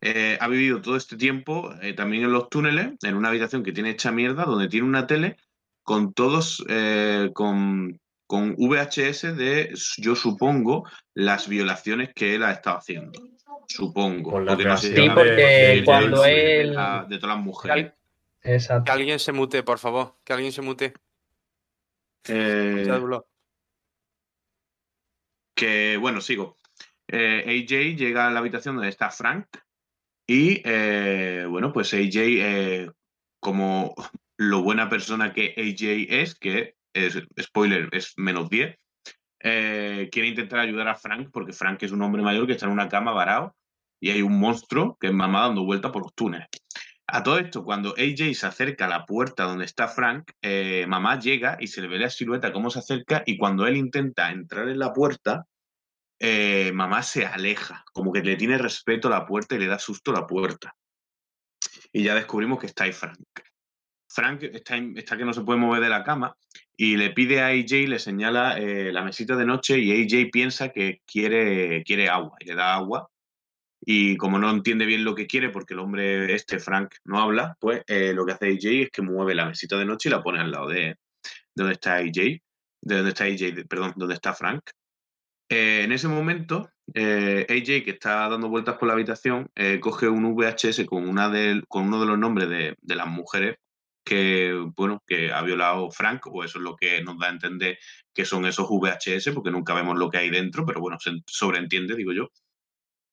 eh, ha vivido todo este tiempo eh, también en los túneles, en una habitación que tiene hecha mierda, donde tiene una tele con todos, eh, con, con VHS de, yo supongo, las violaciones que él ha estado haciendo. Supongo. Con la porque no Sí, porque de- cuando de- de él- la- de todas las mujeres. Que Exacto. alguien se mute, por favor. Que alguien se mute. Eh. Que, bueno, sigo. Eh, AJ llega a la habitación donde está Frank y, eh, bueno, pues AJ, eh, como lo buena persona que AJ es, que es, spoiler, es menos 10, eh, quiere intentar ayudar a Frank porque Frank es un hombre mayor que está en una cama varado y hay un monstruo que es mamá dando vuelta por los túneles. A todo esto, cuando AJ se acerca a la puerta donde está Frank, mamá llega y se le ve la silueta cómo se acerca y cuando él intenta entrar en la puerta, eh, mamá se aleja, como que le tiene respeto a la puerta y le da susto a la puerta. Y ya descubrimos que está ahí Frank. Frank está, está que no se puede mover de la cama y le pide a AJ, le señala eh, la mesita de noche y AJ piensa que quiere, quiere agua y le da agua. Y como no entiende bien lo que quiere, porque el hombre este, Frank, no habla, pues eh, lo que hace AJ es que mueve la mesita de noche y la pone al lado de, donde está AJ, de donde está AJ, perdón, donde está Frank. Eh, en ese momento, AJ, que está dando vueltas por la habitación, coge un VHS con, uno de los nombres de, las mujeres que, bueno, que ha violado Frank, o eso es lo que nos da a entender que son esos VHS, porque nunca vemos lo que hay dentro, pero bueno, se sobreentiende, digo yo.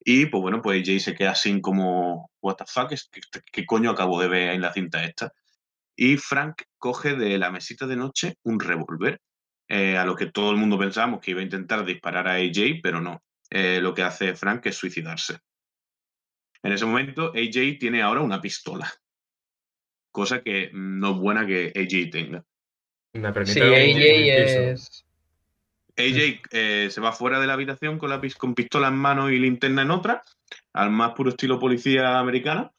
Y pues bueno, pues Jay se queda así como, what the fuck, ¿qué, coño acabo de ver en la cinta esta? Y Frank coge de la mesita de noche un revólver, eh, a lo que todo el mundo pensábamos que iba a intentar disparar a AJ, pero no. Eh, lo que hace Frank es suicidarse. En ese momento, AJ tiene ahora una pistola cosa que no es buena que AJ tenga. Me sí, AJ es... AJ eh, se va fuera de la habitación con, la, con pistola en mano y linterna en otra, al más puro estilo policía americana.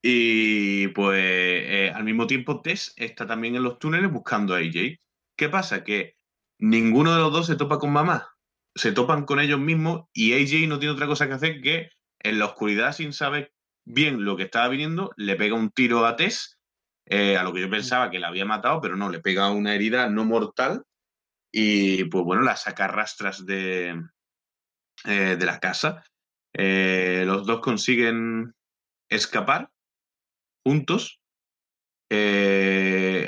Y pues eh, al mismo tiempo Tess está también en los túneles buscando a AJ. ¿Qué pasa? Que ninguno de los dos se topa con mamá. Se topan con ellos mismos y AJ no tiene otra cosa que hacer que en la oscuridad sin saber bien lo que estaba viniendo, le pega un tiro a Tess, eh, a lo que yo pensaba que la había matado, pero no, le pega una herida no mortal y pues bueno, la saca rastras de, eh, de la casa. Eh, los dos consiguen escapar juntos.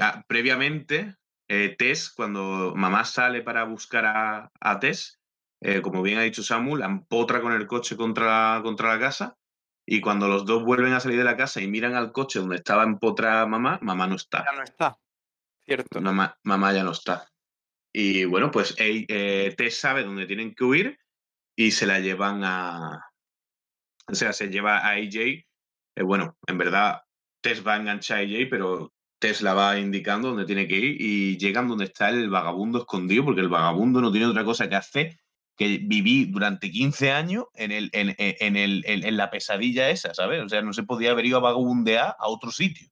Ah, previamente, Tess, cuando mamá sale para buscar a, a Tess, como bien ha dicho Samuel, empotra con el coche contra contra la casa y cuando los dos vuelven a salir de la casa y miran al coche donde estaba empotrada mamá, mamá no está. Ya no está. Cierto. Mamá, mamá ya no está. Y bueno, pues eh, Tess sabe dónde tienen que huir y se la llevan a. O sea, se lleva a AJ. Eh, bueno, en verdad, Tess va a enganchar a AJ, pero Tess la va indicando dónde tiene que ir y llegan donde está el vagabundo escondido, porque el vagabundo no tiene otra cosa que hacer que viví durante 15 años en, el, en, en, el, en, la pesadilla esa, ¿sabes? O sea, no se podía haber ido a vagabundear a otro sitio.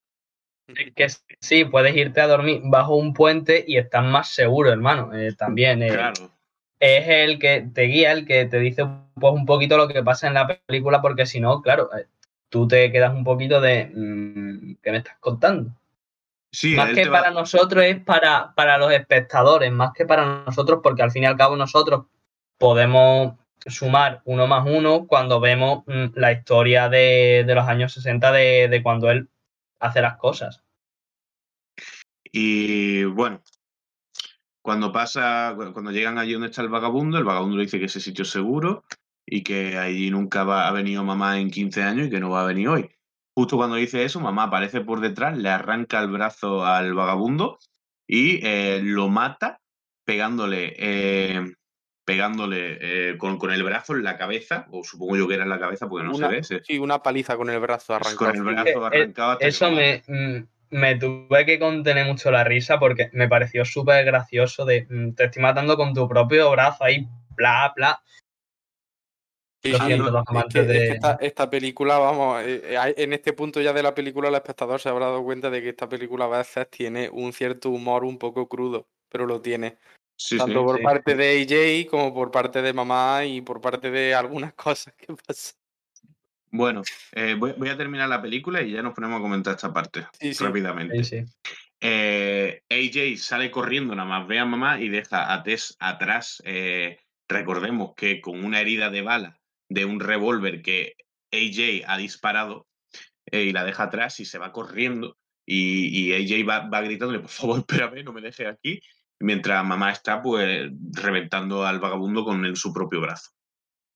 que sí, puedes irte a dormir bajo un puente y estás más seguro, hermano. Eh, también eh, claro. es el que te guía, el que te dice pues, un poquito lo que pasa en la película, porque si no, claro, eh, tú te quedas un poquito de mm, ¿qué me estás contando? Sí, más que para nosotros es para, para los espectadores, más que para nosotros, porque al fin y al cabo nosotros podemos sumar uno más uno cuando vemos mm, la historia de, los años 60 de, cuando él hace las cosas. Y bueno, cuando pasa, cuando llegan allí donde está el vagabundo, el vagabundo le dice que ese sitio es seguro y que allí nunca va, ha venido mamá en 15 años y que no va a venir hoy. Justo cuando dice eso, mamá aparece por detrás, le arranca el brazo al vagabundo y eh, lo mata pegándole eh, pegándole eh, con, con, el brazo en la cabeza, o supongo yo que era en la cabeza porque no se ve. Sí, una paliza con el brazo arrancado. Con el brazo arrancado. Eso me, mm, me, tuve que contener mucho la risa porque me pareció súper gracioso de mm, te estoy matando con tu propio brazo ahí, bla, bla. Sí, esta, esta, película, vamos, eh, eh, en este punto ya de la película el espectador se habrá dado cuenta de que esta película a veces tiene un cierto humor un poco crudo, pero lo tiene. Tanto por parte de AJ como por parte de mamá y por parte de algunas cosas que pasan. Bueno, eh, voy, a terminar la película y ya nos ponemos a comentar esta parte rápidamente. Eh, AJ sale corriendo, nada más ve a mamá y deja a Tess atrás. Eh, recordemos que con una herida de bala de un revólver que AJ ha disparado y la deja atrás y se va corriendo. Y, AJ va, va gritándole, por favor, espérame, no me dejes aquí mientras mamá está pues reventando al vagabundo con su propio brazo.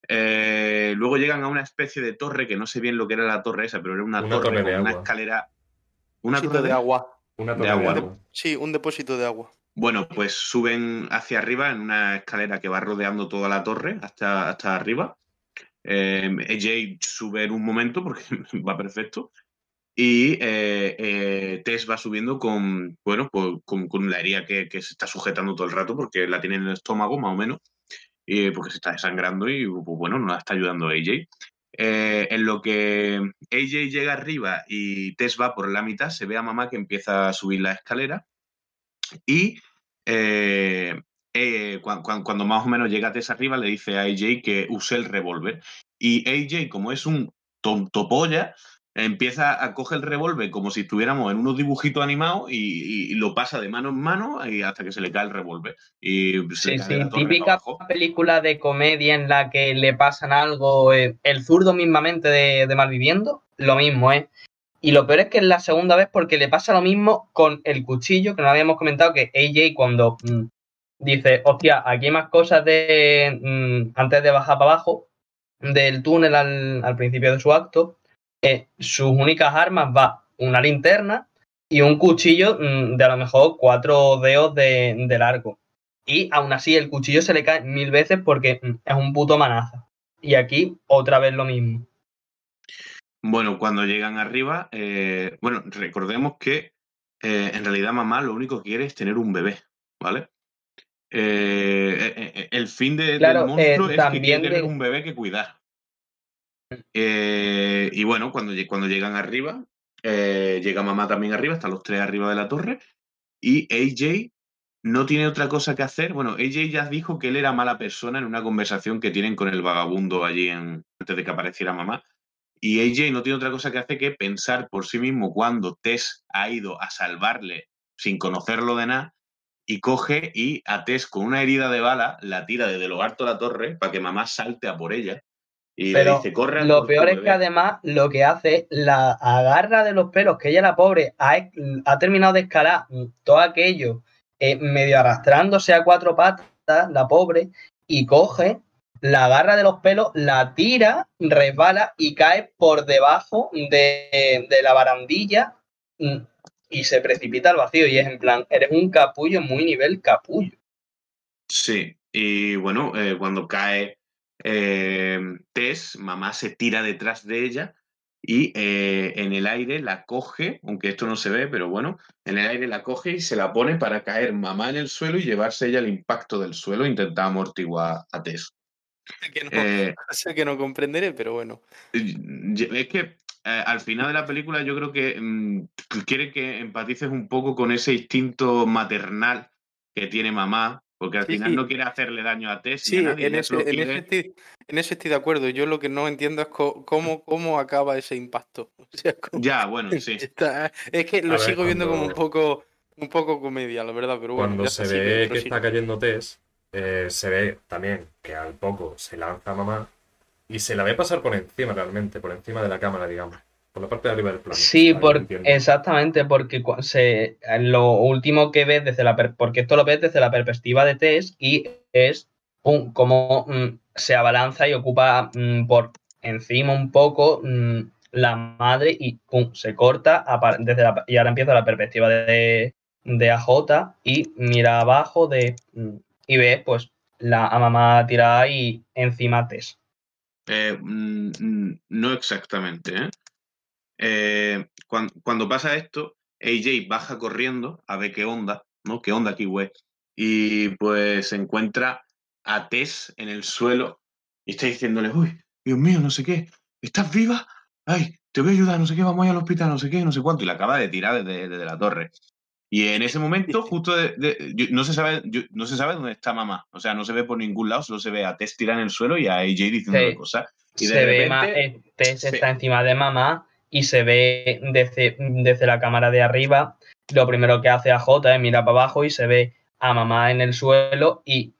Eh, luego llegan a una especie de torre que no sé bien lo que era la torre esa, pero era una, torre, con una escalera. Una torre de, agua. Una torre de agua. Sí, un depósito de agua. Bueno, pues suben hacia arriba en una escalera que va rodeando toda la torre hasta, hasta arriba. Eh, AJ sube en un momento porque va perfecto. Y eh, eh, Tess va subiendo con, bueno, con, con, la herida que, que, se está sujetando todo el rato porque la tiene en el estómago, más o menos, y porque se está desangrando y, pues, bueno, no la está ayudando AJ. Eh, en lo que AJ llega arriba y Tess va por la mitad, se ve a mamá que empieza a subir la escalera y eh, eh, cuando, más o menos llega Tess arriba, le dice a AJ que use el revólver. Y AJ, como es un tonto polla, empieza a coger el revólver como si estuviéramos en unos dibujitos animados y, lo pasa de mano en mano y hasta que se le cae el revólver. Y sí, sí, típica película de comedia en la que le pasan algo, eh, el zurdo mismamente de, de Malviviendo, lo mismo, ¿eh? Y lo peor es que es la segunda vez porque le pasa lo mismo con el cuchillo, que no habíamos comentado que AJ cuando mm, dice, hostia, aquí hay más cosas de mm, antes de bajar para abajo del túnel al, principio de su acto, eh, sus únicas armas va una linterna y un cuchillo mm, de a lo mejor cuatro dedos de, de, largo. Y aún así el cuchillo se le cae mil veces porque es un puto manaza. Y aquí otra vez lo mismo. Bueno, cuando llegan arriba, eh, bueno, recordemos que eh, en realidad mamá lo único que quiere es tener un bebé, ¿vale? Eh, el fin del monstruo es que quiere tener un bebé que cuidar. y bueno, cuando, cuando llegan arriba, llega mamá también arriba, están los tres arriba de la torre, y AJ no tiene otra cosa que hacer. Bueno, AJ ya dijo que él era mala persona en una conversación que tienen con el vagabundo allí en, antes de que apareciera mamá. Y AJ no tiene otra cosa que hacer que pensar por sí mismo cuando Tess ha ido a salvarle sin conocerlo de nada y coge y a Tess con una herida de bala la tira desde lo alto de la torre para que mamá salte a por ella. Y le dice, corre. Lo peor es que además lo que hace la agarra de los pelos, que ella la pobre ha, ha terminado de escalar todo aquello eh, medio arrastrándose a cuatro patas, la pobre, y coge la agarra de los pelos, la tira, resbala y cae por debajo de, la barandilla mm, y se precipita al vacío. Y es en plan, eres un capullo muy nivel capullo. Sí, y bueno, eh, cuando cae eh, Tess, mamá se tira detrás de ella y eh, en el aire la coge, aunque esto no se ve, pero bueno, en el aire la coge y se la pone para caer mamá en el suelo y llevarse ella el impacto del suelo e intentar amortiguar a Tess. que no, eh, sé que no comprenderé, pero bueno. Es que eh, al final de la película yo creo que mm, quiere que empatices un poco con ese instinto maternal que tiene mamá, porque al final no quiere hacerle daño a Tess. Sí, en, ese, en, estoy, de acuerdo. Yo lo que no entiendo es cómo, cómo acaba ese impacto. ya, bueno, sí. es que lo sigo viendo como un poco, un poco comedia, la verdad. Pero bueno, cuando se ve que está cayendo Tess, eh, se ve también que al poco se lanza mamá y se la ve pasar por encima realmente, por encima de la cámara, digamos. Por la parte de arriba del plano. Sí, exactamente, porque se, lo último que ves desde la porque esto lo ves desde la perspectiva de Tess y es un, como mm, se abalanza y ocupa mm, por encima un poco mm, la madre y se corta desde y ahora empieza la perspectiva de, de AJ y mira abajo de y ves pues la a mamá tirada y encima Tess. Eh, mm, mm, no exactamente. ¿eh? Eh, cuando, pasa esto, AJ baja corriendo a ver qué onda, ¿no? ¿Qué onda aquí, güey? Y pues se encuentra a Tess en el suelo y está diciéndole, uy, Dios mío, no sé qué, ¿estás viva? Ay, te voy a ayudar, no sé qué, vamos al hospital, no sé qué, no sé cuánto. Y la acaba de tirar desde la torre. Y en ese momento, justo no, se sabe, no se sabe dónde está mamá. O sea, no se ve por ningún lado, solo se ve a Tess tirada en el suelo y a AJ diciendo cosas. Y se ve eh, Tess está encima de mamá y se ve desde, desde la cámara de arriba. Lo primero que hace a J es mirar para abajo y se ve a mamá en el suelo y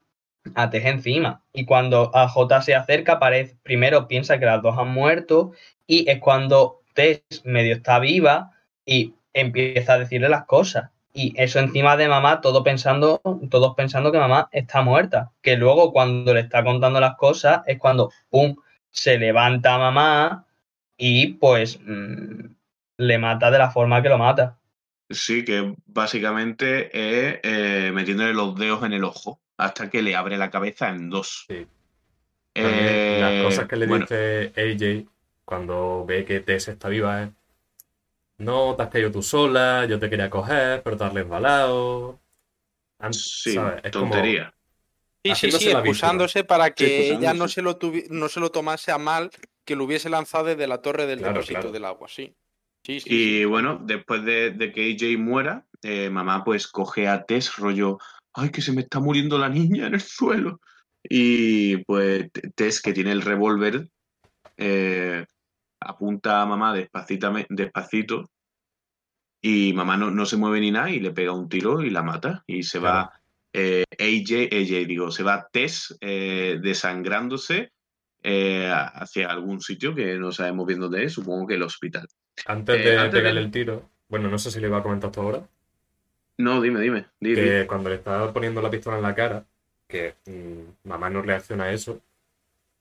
a Tess encima. Y cuando a J se acerca, parece, primero piensa que las dos han muerto y es cuando Tess medio está viva y empieza a decirle las cosas. Y eso encima de mamá, todo pensando, todos pensando que mamá está muerta. Que luego cuando le está contando las cosas es cuando, ¡pum!, se levanta mamá y pues mm, le mata de la forma que lo mata. Sí, que básicamente es eh, metiéndole los dedos en el ojo hasta que le abre la cabeza en dos. Sí. Eh, las cosas que le dice AJ cuando ve que Tess está viva es no te has caído tú sola, yo te quería coger, pero te has resbalado. Sí, Es tontería. Sí, sí, sí, excusándose para que ella no se, lo no se lo tomase a mal que lo hubiese lanzado desde la torre del depósito del agua, sí. Sí, sí, y bueno, después de, que AJ muera, eh, mamá pues coge a Tess, rollo, ¡ay, que se me está muriendo la niña en el suelo! Y pues Tess, que tiene el revólver, eh, apunta a mamá despacito, despacito y mamá no, no, se mueve ni nada y le pega un tiro y la mata y se va eh, AJ, AJ, digo, se va Tess eh, desangrándose eh, hacia algún sitio que no sabemos bien dónde es, supongo que el hospital. Antes de pegarle el tiro, bueno, no sé si le iba a comentar esto ahora. No, dime, dime. que cuando le estaba poniendo la pistola en la cara, que mm, mamá no reacciona a eso,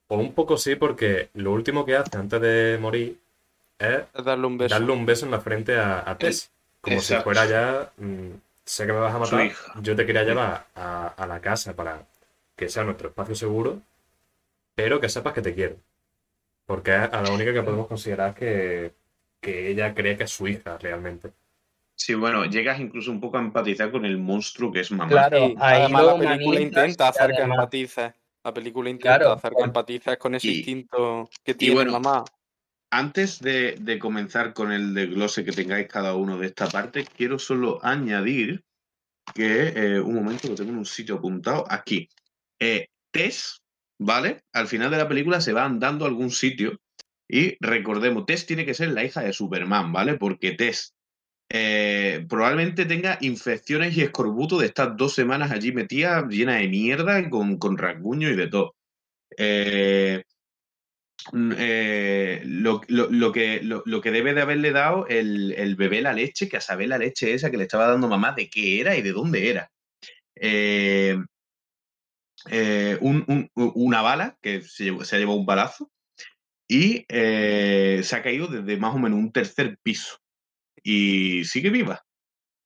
o un poco sí, porque lo último que hace antes de morir es darle un beso, darle un beso en la frente a, Tess. Como si fuera ya, mm, sé que me vas a matar, yo te quería llevar a, la casa para que sea nuestro espacio seguro, pero que sepas que te quiero. Porque es a la única que podemos considerar que, que ella cree que es su hija realmente. Sí, bueno, llegas incluso un poco a empatizar con el monstruo que es mamá. Claro, además la película intenta hacer que empatices. La película intenta hacer que empatices con ese instinto que tiene mamá. Antes de, comenzar con el desglose que tengáis cada uno de esta parte, quiero solo añadir que, eh, un momento, lo tengo en un sitio apuntado, aquí. Eh, Tess, ¿vale? Al final de la película se va andando a algún sitio y recordemos, Tess tiene que ser la hija de Superman, ¿vale? Porque Tess eh, probablemente tenga infecciones y escorbuto de estas dos semanas allí metida, llena de mierda, con, con rasguño y de todo. Eh, Mm, eh, lo, que, lo, que debe de haberle dado el, bebé la leche, que a saber la leche esa que le estaba dando mamá, de qué era y de dónde era. Eh, eh, una bala, que se, ha llevado un balazo, y se ha caído desde más o menos un tercer piso. Y sigue viva.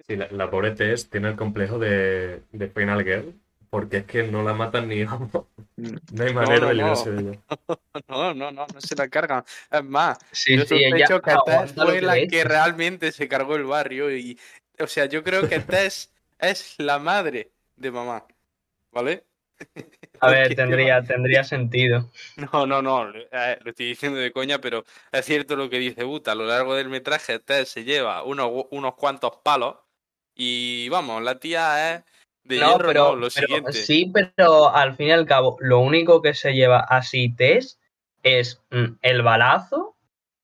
Sí, la, pobre Tess tiene el complejo de, de Final Girl, porque es que no la matan ni vamos. No hay manera de librarse de ella. No, no, no, no se la cargan. Es más, yo sospecho que Tess fue la que realmente se cargó el barrio y, o sea, yo creo que Tess es la madre de mamá, ¿vale? A ver, tendría, tendría sentido. No, no, no, eh, lo estoy diciendo de coña, pero es cierto lo que dice Buta. A lo largo del metraje, Tess se lleva unos, unos cuantos palos y vamos, la tía es no, pero, lo siguiente. Sí, pero al fin y al cabo, lo único que se lleva así Tess es mm, el balazo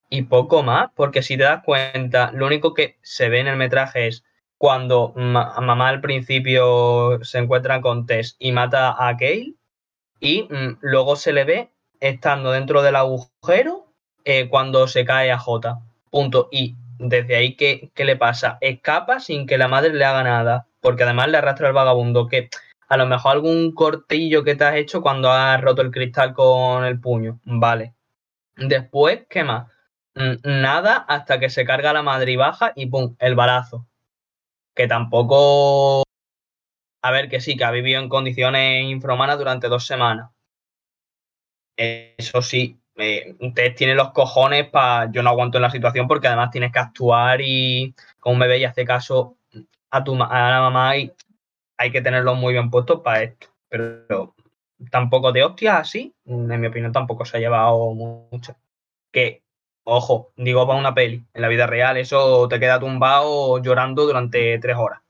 y poco más, porque si te das cuenta, lo único que se ve en el metraje es cuando mamá al principio se encuentra con Tess y mata a Kale, y mm, luego se le ve estando dentro del agujero eh, cuando se cae a J. Punto. Y desde ahí, ¿qué, ¿qué le pasa? Escapa sin que la madre le haga nada porque además le arrastra el vagabundo, que a lo mejor algún cortillo que te has hecho cuando has roto el cristal con el puño, vale. Después, ¿qué más? Nada hasta que se carga la madre y baja y ¡pum! El balazo. Que tampoco... A ver, que sí, que ha vivido en condiciones infrahumanas durante dos semanas. Eso sí, eh, tiene los cojones para... Yo no aguanto en la situación porque además tienes que actuar y un bebé y hace caso a, tu, a la mamá y hay que tenerlo muy bien puesto para esto. Pero tampoco de hostias así, en mi opinión tampoco se ha llevado mucho. Que, ojo, digo para una peli, en la vida real eso te queda tumbado llorando durante tres horas.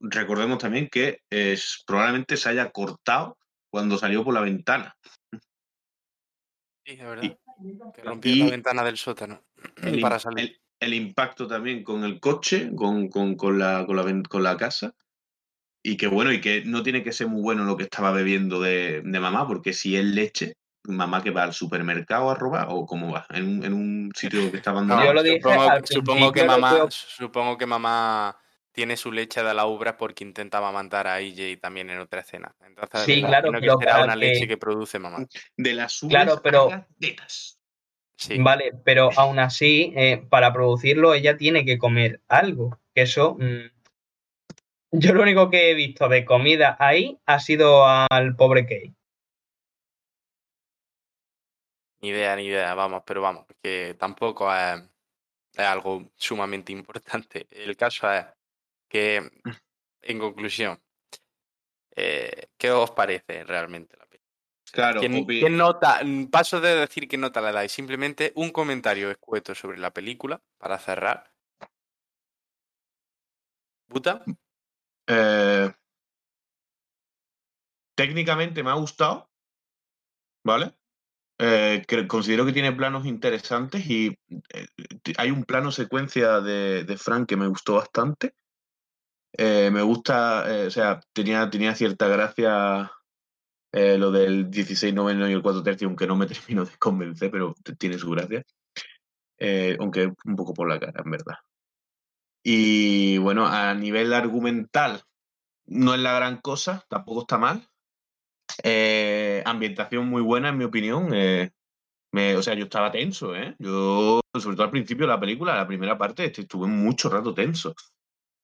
Recordemos también que es, probablemente se haya cortado cuando salió por la ventana. Sí, es verdad. que rompió la ventana del sótano para salir el impacto también con el coche, con, la, con, la, casa. Y que bueno, y que no tiene que ser muy bueno lo que estaba bebiendo de, mamá, porque si es leche, mamá que va al supermercado a robar o cómo va, en, un sitio que está abandonado. supongo, que mamá, supongo que mamá tiene su leche de la ubra porque intenta amamantar a EJ también en otra escena. Entonces, sí, claro, que será una leche que produce mamá. De las ubras claro, pero... Vale, pero aún así, eh, para producirlo ella tiene que comer algo. Que eso. Mm, yo lo único que he visto de comida ahí ha sido al pobre Kay. Ni idea, ni idea, vamos, pero vamos, que tampoco es, algo sumamente importante. El caso es que, en conclusión, eh, ¿qué os parece realmente la Claro, ¿Qué, nota? Mm, paso de decir qué nota le dais, simplemente un comentario escueto sobre la película para cerrar. ¿Buta? Eh, técnicamente me ha gustado, ¿vale? Eh, que considero que tiene planos interesantes y eh, hay un plano secuencia de, de Frank que me gustó bastante. Eh, me gusta, o sea, tenía, tenía cierta gracia lo del 16 noveno y el 4 tercio, aunque no me termino de convencer, pero tiene su gracia. aunque un poco por la cara, en verdad. Y bueno, a nivel argumental, no es la gran cosa, tampoco está mal. Eh, ambientación muy buena, en mi opinión. Eh, o sea, yo estaba tenso, ¿eh? Yo, sobre todo al principio de la película, la primera parte, estuve mucho rato tenso.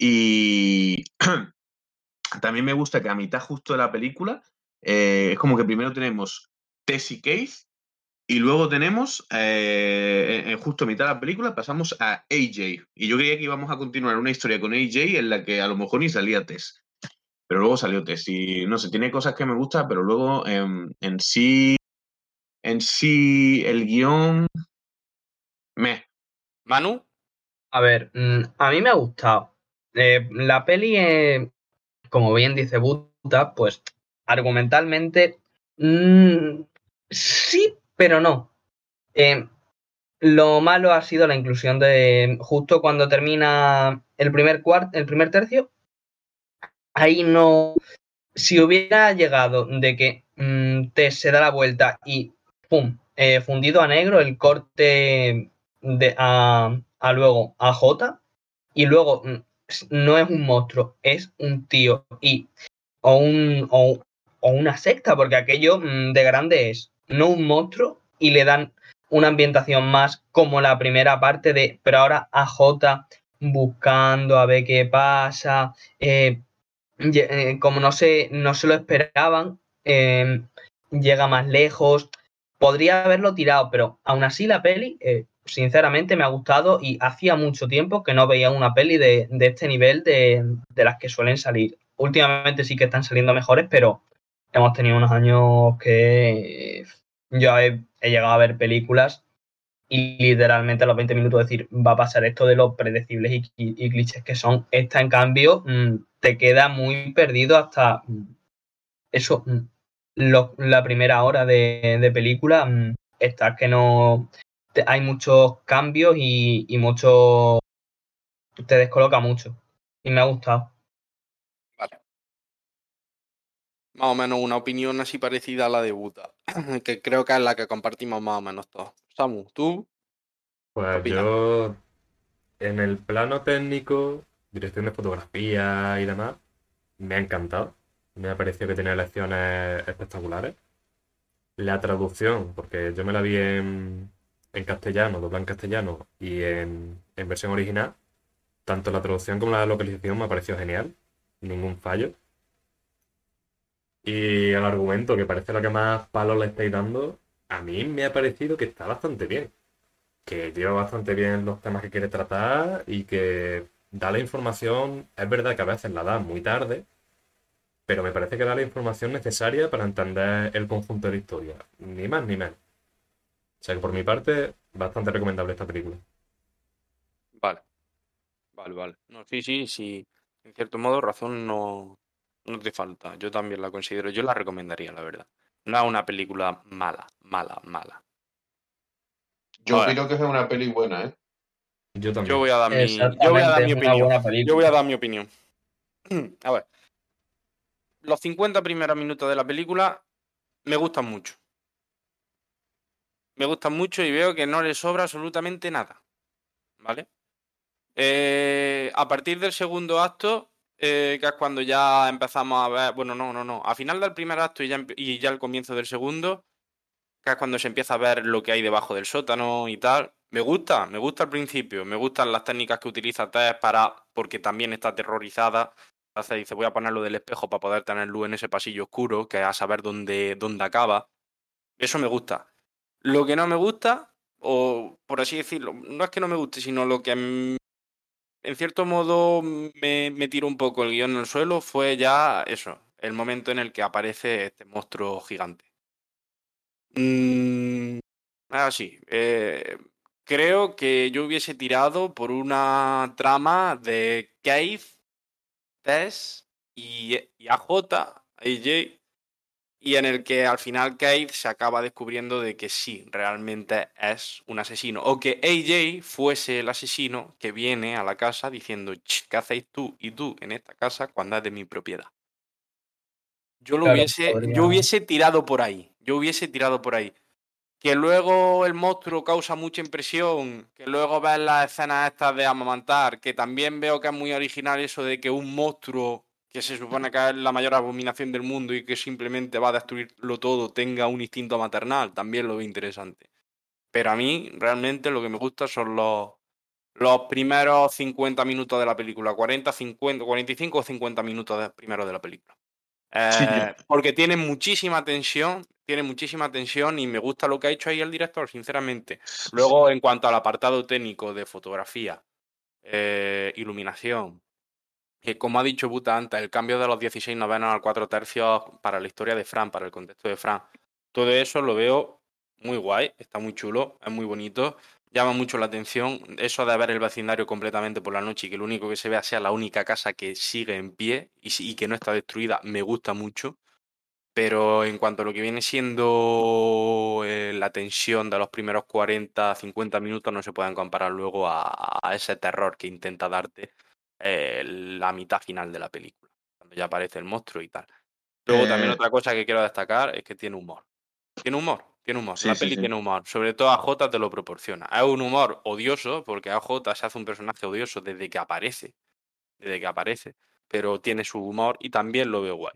Y también me gusta que a mitad justo de la película, eh, es como que primero tenemos Tess y Keith, y luego tenemos, justo a mitad de la película, pasamos a AJ. Y yo creía que íbamos a continuar una historia con AJ en la que a lo mejor ni salía Tess pero luego salió Tess y no sé, tiene cosas que me gustan, pero luego en, sí, en sí, el guion, me. Manu. A ver, mm, a mí me ha gustado. Eh, la peli, como bien dice Buta, pues argumentalmente mm, sí, pero no. Eh, lo malo ha sido la inclusión de justo cuando termina el primer cuarto, el primer tercio, ahí no. Si hubiera llegado de que mm, te se da la vuelta y ¡pum! Eh, fundido a negro el corte de, a, luego a J y luego mm, no es un monstruo, es un tío y o, un, o, una secta, porque aquello mm, de grande es no un monstruo y le dan una ambientación más como la primera parte de, pero ahora a J buscando a ver qué pasa, eh, eh, como no se, no se lo esperaban, em, llega más lejos. Podría haberlo tirado, pero aún así la peli, eh, sinceramente, me ha gustado y hacía mucho tiempo que no veía una peli de, este nivel de, las que suelen salir. Últimamente sí que están saliendo mejores, pero hemos tenido unos años que yo he, llegado a ver películas y literalmente a los 20 minutos decir, va a pasar esto de los predecibles y, clichés que son. Esta, en cambio, mm, te queda muy perdido hasta mm, eso, mm, la primera hora de, película. Mm, está que no. Hay muchos cambios y, y mucho. Te descoloca mucho. Y me ha gustado. Vale. Más o menos una opinión así parecida a la de Buta. que creo que es la que compartimos más o menos todos. Samu, ¿tú? Pues yo. En el plano técnico, dirección de fotografía y demás, me ha encantado. Me ha parecido que tenía lecciones espectaculares. La traducción, porque yo me la vi en, en castellano, doblada en castellano y en, en versión original. Tanto la traducción como la localización me ha parecido genial. Ningún fallo. Y el argumento, que parece lo que más palos le estáis dando, a mí me ha parecido que está bastante bien. Que lleva bastante bien los temas que quiere tratar y que da la información, es verdad que a veces la da muy tarde, pero me parece que da la información necesaria para entender el conjunto de la historia, ni más ni menos. O sea que por mi parte, bastante recomendable esta película. Vale. Vale, vale. No, sí, sí, sí. En cierto modo, razón no, no te falta. Yo también la considero. Yo la recomendaría, la verdad. No es una película mala, mala, mala. Yo creo que es una peli buena, ¿eh? Yo también. Yo voy a dar mi, yo voy a dar mi opinión. Yo voy a dar mi opinión. A ver. Los 50 primeros minutos de la película me gustan mucho. Me gustan mucho y veo que no le sobra absolutamente nada. ¿Vale? Eh, a partir del segundo acto, eh, que es cuando ya empezamos a ver. Bueno, no, no, no. A final del primer acto y ya, y ya al comienzo del segundo, que es cuando se empieza a ver lo que hay debajo del sótano y tal. Me gusta, me gusta al principio, me gustan las técnicas que utiliza Tess para, porque también está aterrorizada. Hace, dice, voy a ponerlo del espejo para poder tener luz en ese pasillo oscuro, que es a saber dónde, dónde acaba. Eso me gusta. Lo que no me gusta, o por así decirlo, no es que no me guste, sino lo que en, cierto modo me, me tiró un poco el guion en el suelo fue ya eso, el momento en el que aparece este monstruo gigante. Mm, ah, eh, creo que yo hubiese tirado por una trama de Cave, Tess y, AJ, AJ, y en el que al final Kate se acaba descubriendo de que sí, realmente es un asesino. O que AJ fuese el asesino que viene a la casa diciendo, ¿qué hacéis tú y tú en esta casa cuando es de mi propiedad? Yo lo Claro, hubiese, podría- yo hubiese tirado por ahí. Yo hubiese tirado por ahí. Que luego el monstruo causa mucha impresión. Que luego ves las escenas estas de amamantar. Que también veo que es muy original eso de que un monstruo que se supone que es la mayor abominación del mundo y que simplemente va a destruirlo todo tenga un instinto maternal. También lo veo interesante. Pero a mí realmente lo que me gusta son los, los primeros 50 minutos de la película. 40, 50, 45 o 50 minutos de- primero de la película. Sí, Eh, porque tiene muchísima tensión, tiene muchísima tensión y me gusta lo que ha hecho ahí el director, sinceramente. Luego, en cuanto al apartado técnico de fotografía, eh, iluminación, que como ha dicho Buta antes, el cambio de los 16 novenos al 4 tercios para la historia de Fran, para el contexto de Fran, todo eso lo veo muy guay, está muy chulo, es muy bonito, llama mucho la atención. Eso de ver el vecindario completamente por la noche y que lo único que se vea sea la única casa que sigue en pie y, que no está destruida, me gusta mucho. Pero en cuanto a lo que viene siendo eh, la tensión de los primeros 40, 50 minutos, no se pueden comparar luego a ese terror que intenta darte eh, la mitad final de la película, cuando ya aparece el monstruo y tal. Luego también Eh, otra cosa que quiero destacar es que tiene humor. Tiene humor, tiene humor. Sí, la sí, peli sí. tiene humor. Sobre todo AJ te lo proporciona. Es un humor odioso, porque AJ se hace un personaje odioso desde que aparece. Desde que aparece. Pero tiene su humor y también lo veo guay.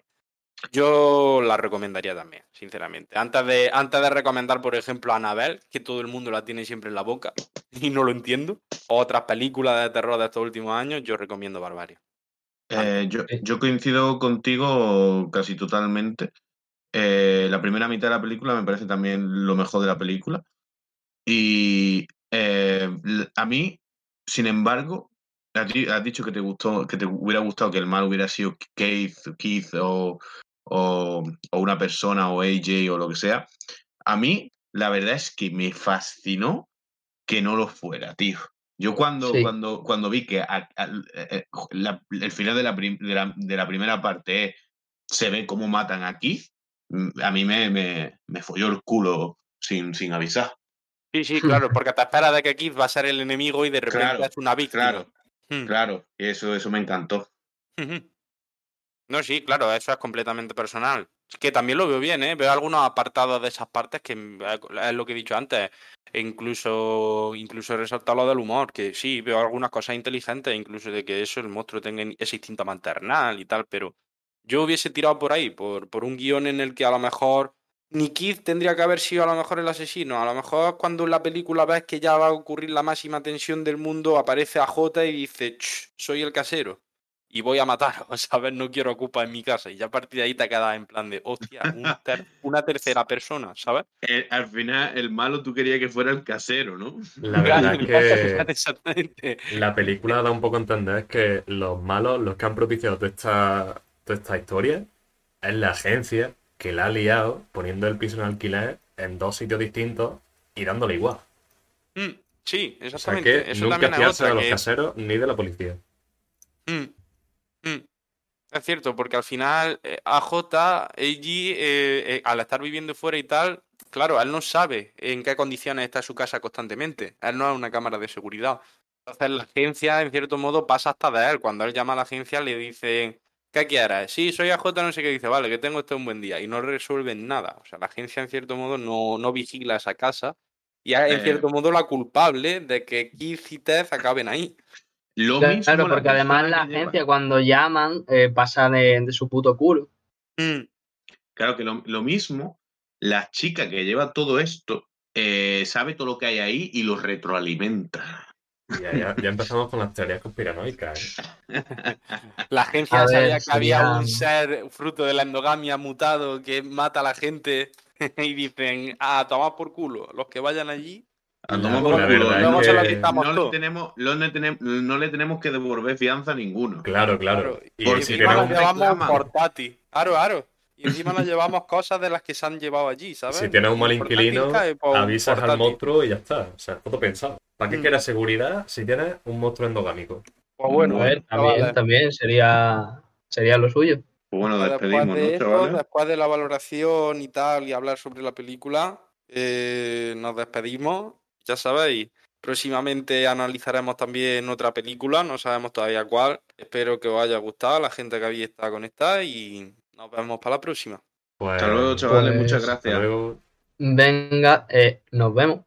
Yo la recomendaría también, sinceramente. Antes de, antes de recomendar, por ejemplo, a Anabel, que todo el mundo la tiene siempre en la boca y no lo entiendo, o otras películas de terror de estos últimos años, yo recomiendo Barbaria. Eh, yo, yo coincido contigo casi totalmente. Eh, la primera mitad de la película me parece también lo mejor de la película. Y eh, a mí, sin embargo, a ti- has dicho que te gustó, que te hubiera gustado que el mal hubiera sido Keith, Keith o, o, o una persona o AJ o lo que sea. A mí, la verdad es que me fascinó que no lo fuera, tío. Yo cuando, Sí. cuando, cuando vi que a- a- eh, eh, la- el final de la, prim- de la, de la primera parte se ve cómo matan aquí, mm, a mí me, me, me folló el culo sin, sin avisar. Sí, sí, claro, porque te esperas de que Keith va a ser el enemigo y de repente Claro, es una víctima. Claro, Hmm. claro, eso, eso me encantó. Ujú. No, sí, claro, eso es completamente personal. Es Que también lo veo bien, ¿eh? Veo algunos apartados de esas partes que mm, eh, es lo que he dicho antes. E incluso, incluso he resaltado lo del humor, que sí, veo algunas cosas inteligentes, incluso de que eso, el monstruo tenga ese instinto maternal y tal, pero yo hubiese tirado por ahí, por, por un guion en el que a lo mejor ni Keith tendría que haber sido a lo mejor el asesino. A lo mejor cuando en la película ves que ya va a ocurrir la máxima tensión del mundo, aparece a J y dice, "Ch, soy el casero y voy a matar, ¿sabes? No quiero ocupar en mi casa. Y ya a partir de ahí te quedas en plan de, hostia, un ter- una tercera persona, ¿sabes? Eh, al final, el malo tú querías que fuera el casero, ¿no? La verdad es que Exactamente. la película da un poco a entender que los malos, los que han propiciado toda esta, toda esta historia, es la agencia que la ha liado poniendo el piso en alquiler en dos sitios distintos y dándole igual. Mm, sí, O sea exactamente. que Eso nunca fiarse de los que- caseros ni de la policía. Mm, mm. Es cierto, porque al final eh, AJ, AG, eh, eh, al estar viviendo fuera y tal, claro, él no sabe en qué condiciones está su casa constantemente. Él no es una cámara de seguridad. Entonces la agencia, en cierto modo, pasa hasta de él. Cuando él llama a la agencia le dicen, ¿qué quieres? Sí, soy AJ, no sé qué. Dice, vale, que tengo este un buen día. Y no resuelven nada. O sea, la agencia, en cierto modo, no, no vigila esa casa. Y es, en Eh. cierto modo, la culpable de que Keith y Tez acaben ahí. Lo mismo Claro, la porque además la lleva- agencia cuando llaman eh, pasa de, de su puto culo. Mm. Claro que lo, lo mismo, la chica que lleva todo esto eh, sabe todo lo que hay ahí y lo retroalimenta. Ya, ya, ya empezamos con las teorías conspiranoicas. ¿eh? La agencia sabía que había un ser fruto de la endogamia mutado que mata a la gente y dicen, ah, tomad por culo, los que vayan allí. A La- tomar por la culo, verdad no, es se lo que- no le tenemos, no, le tenemos, no le tenemos que devolver fianza a ninguno. Claro, claro. Y Porque si encima nos llevamos portátil. Aro, aro. Y encima nos llevamos cosas de las que se han llevado allí, ¿sabes? si tienes un mal inquilino, por un avisas al monstruo y ya está. O sea, todo pensado. ¿Para qué Mm. quieres seguridad si tienes un monstruo endogámico? Pues bueno, A ver, también, también sería, sería lo suyo. Pues bueno, despedimos, después, de después de la valoración y tal, y hablar sobre la película, eh, nos despedimos. Ya sabéis, próximamente analizaremos también otra película, no sabemos todavía cuál. Espero que os haya gustado, la gente que habéis estado conectada, y nos vemos para la próxima. Pues, Hasta luego, chavales. Pues, Muchas hasta gracias. luego. Venga, eh, nos vemos.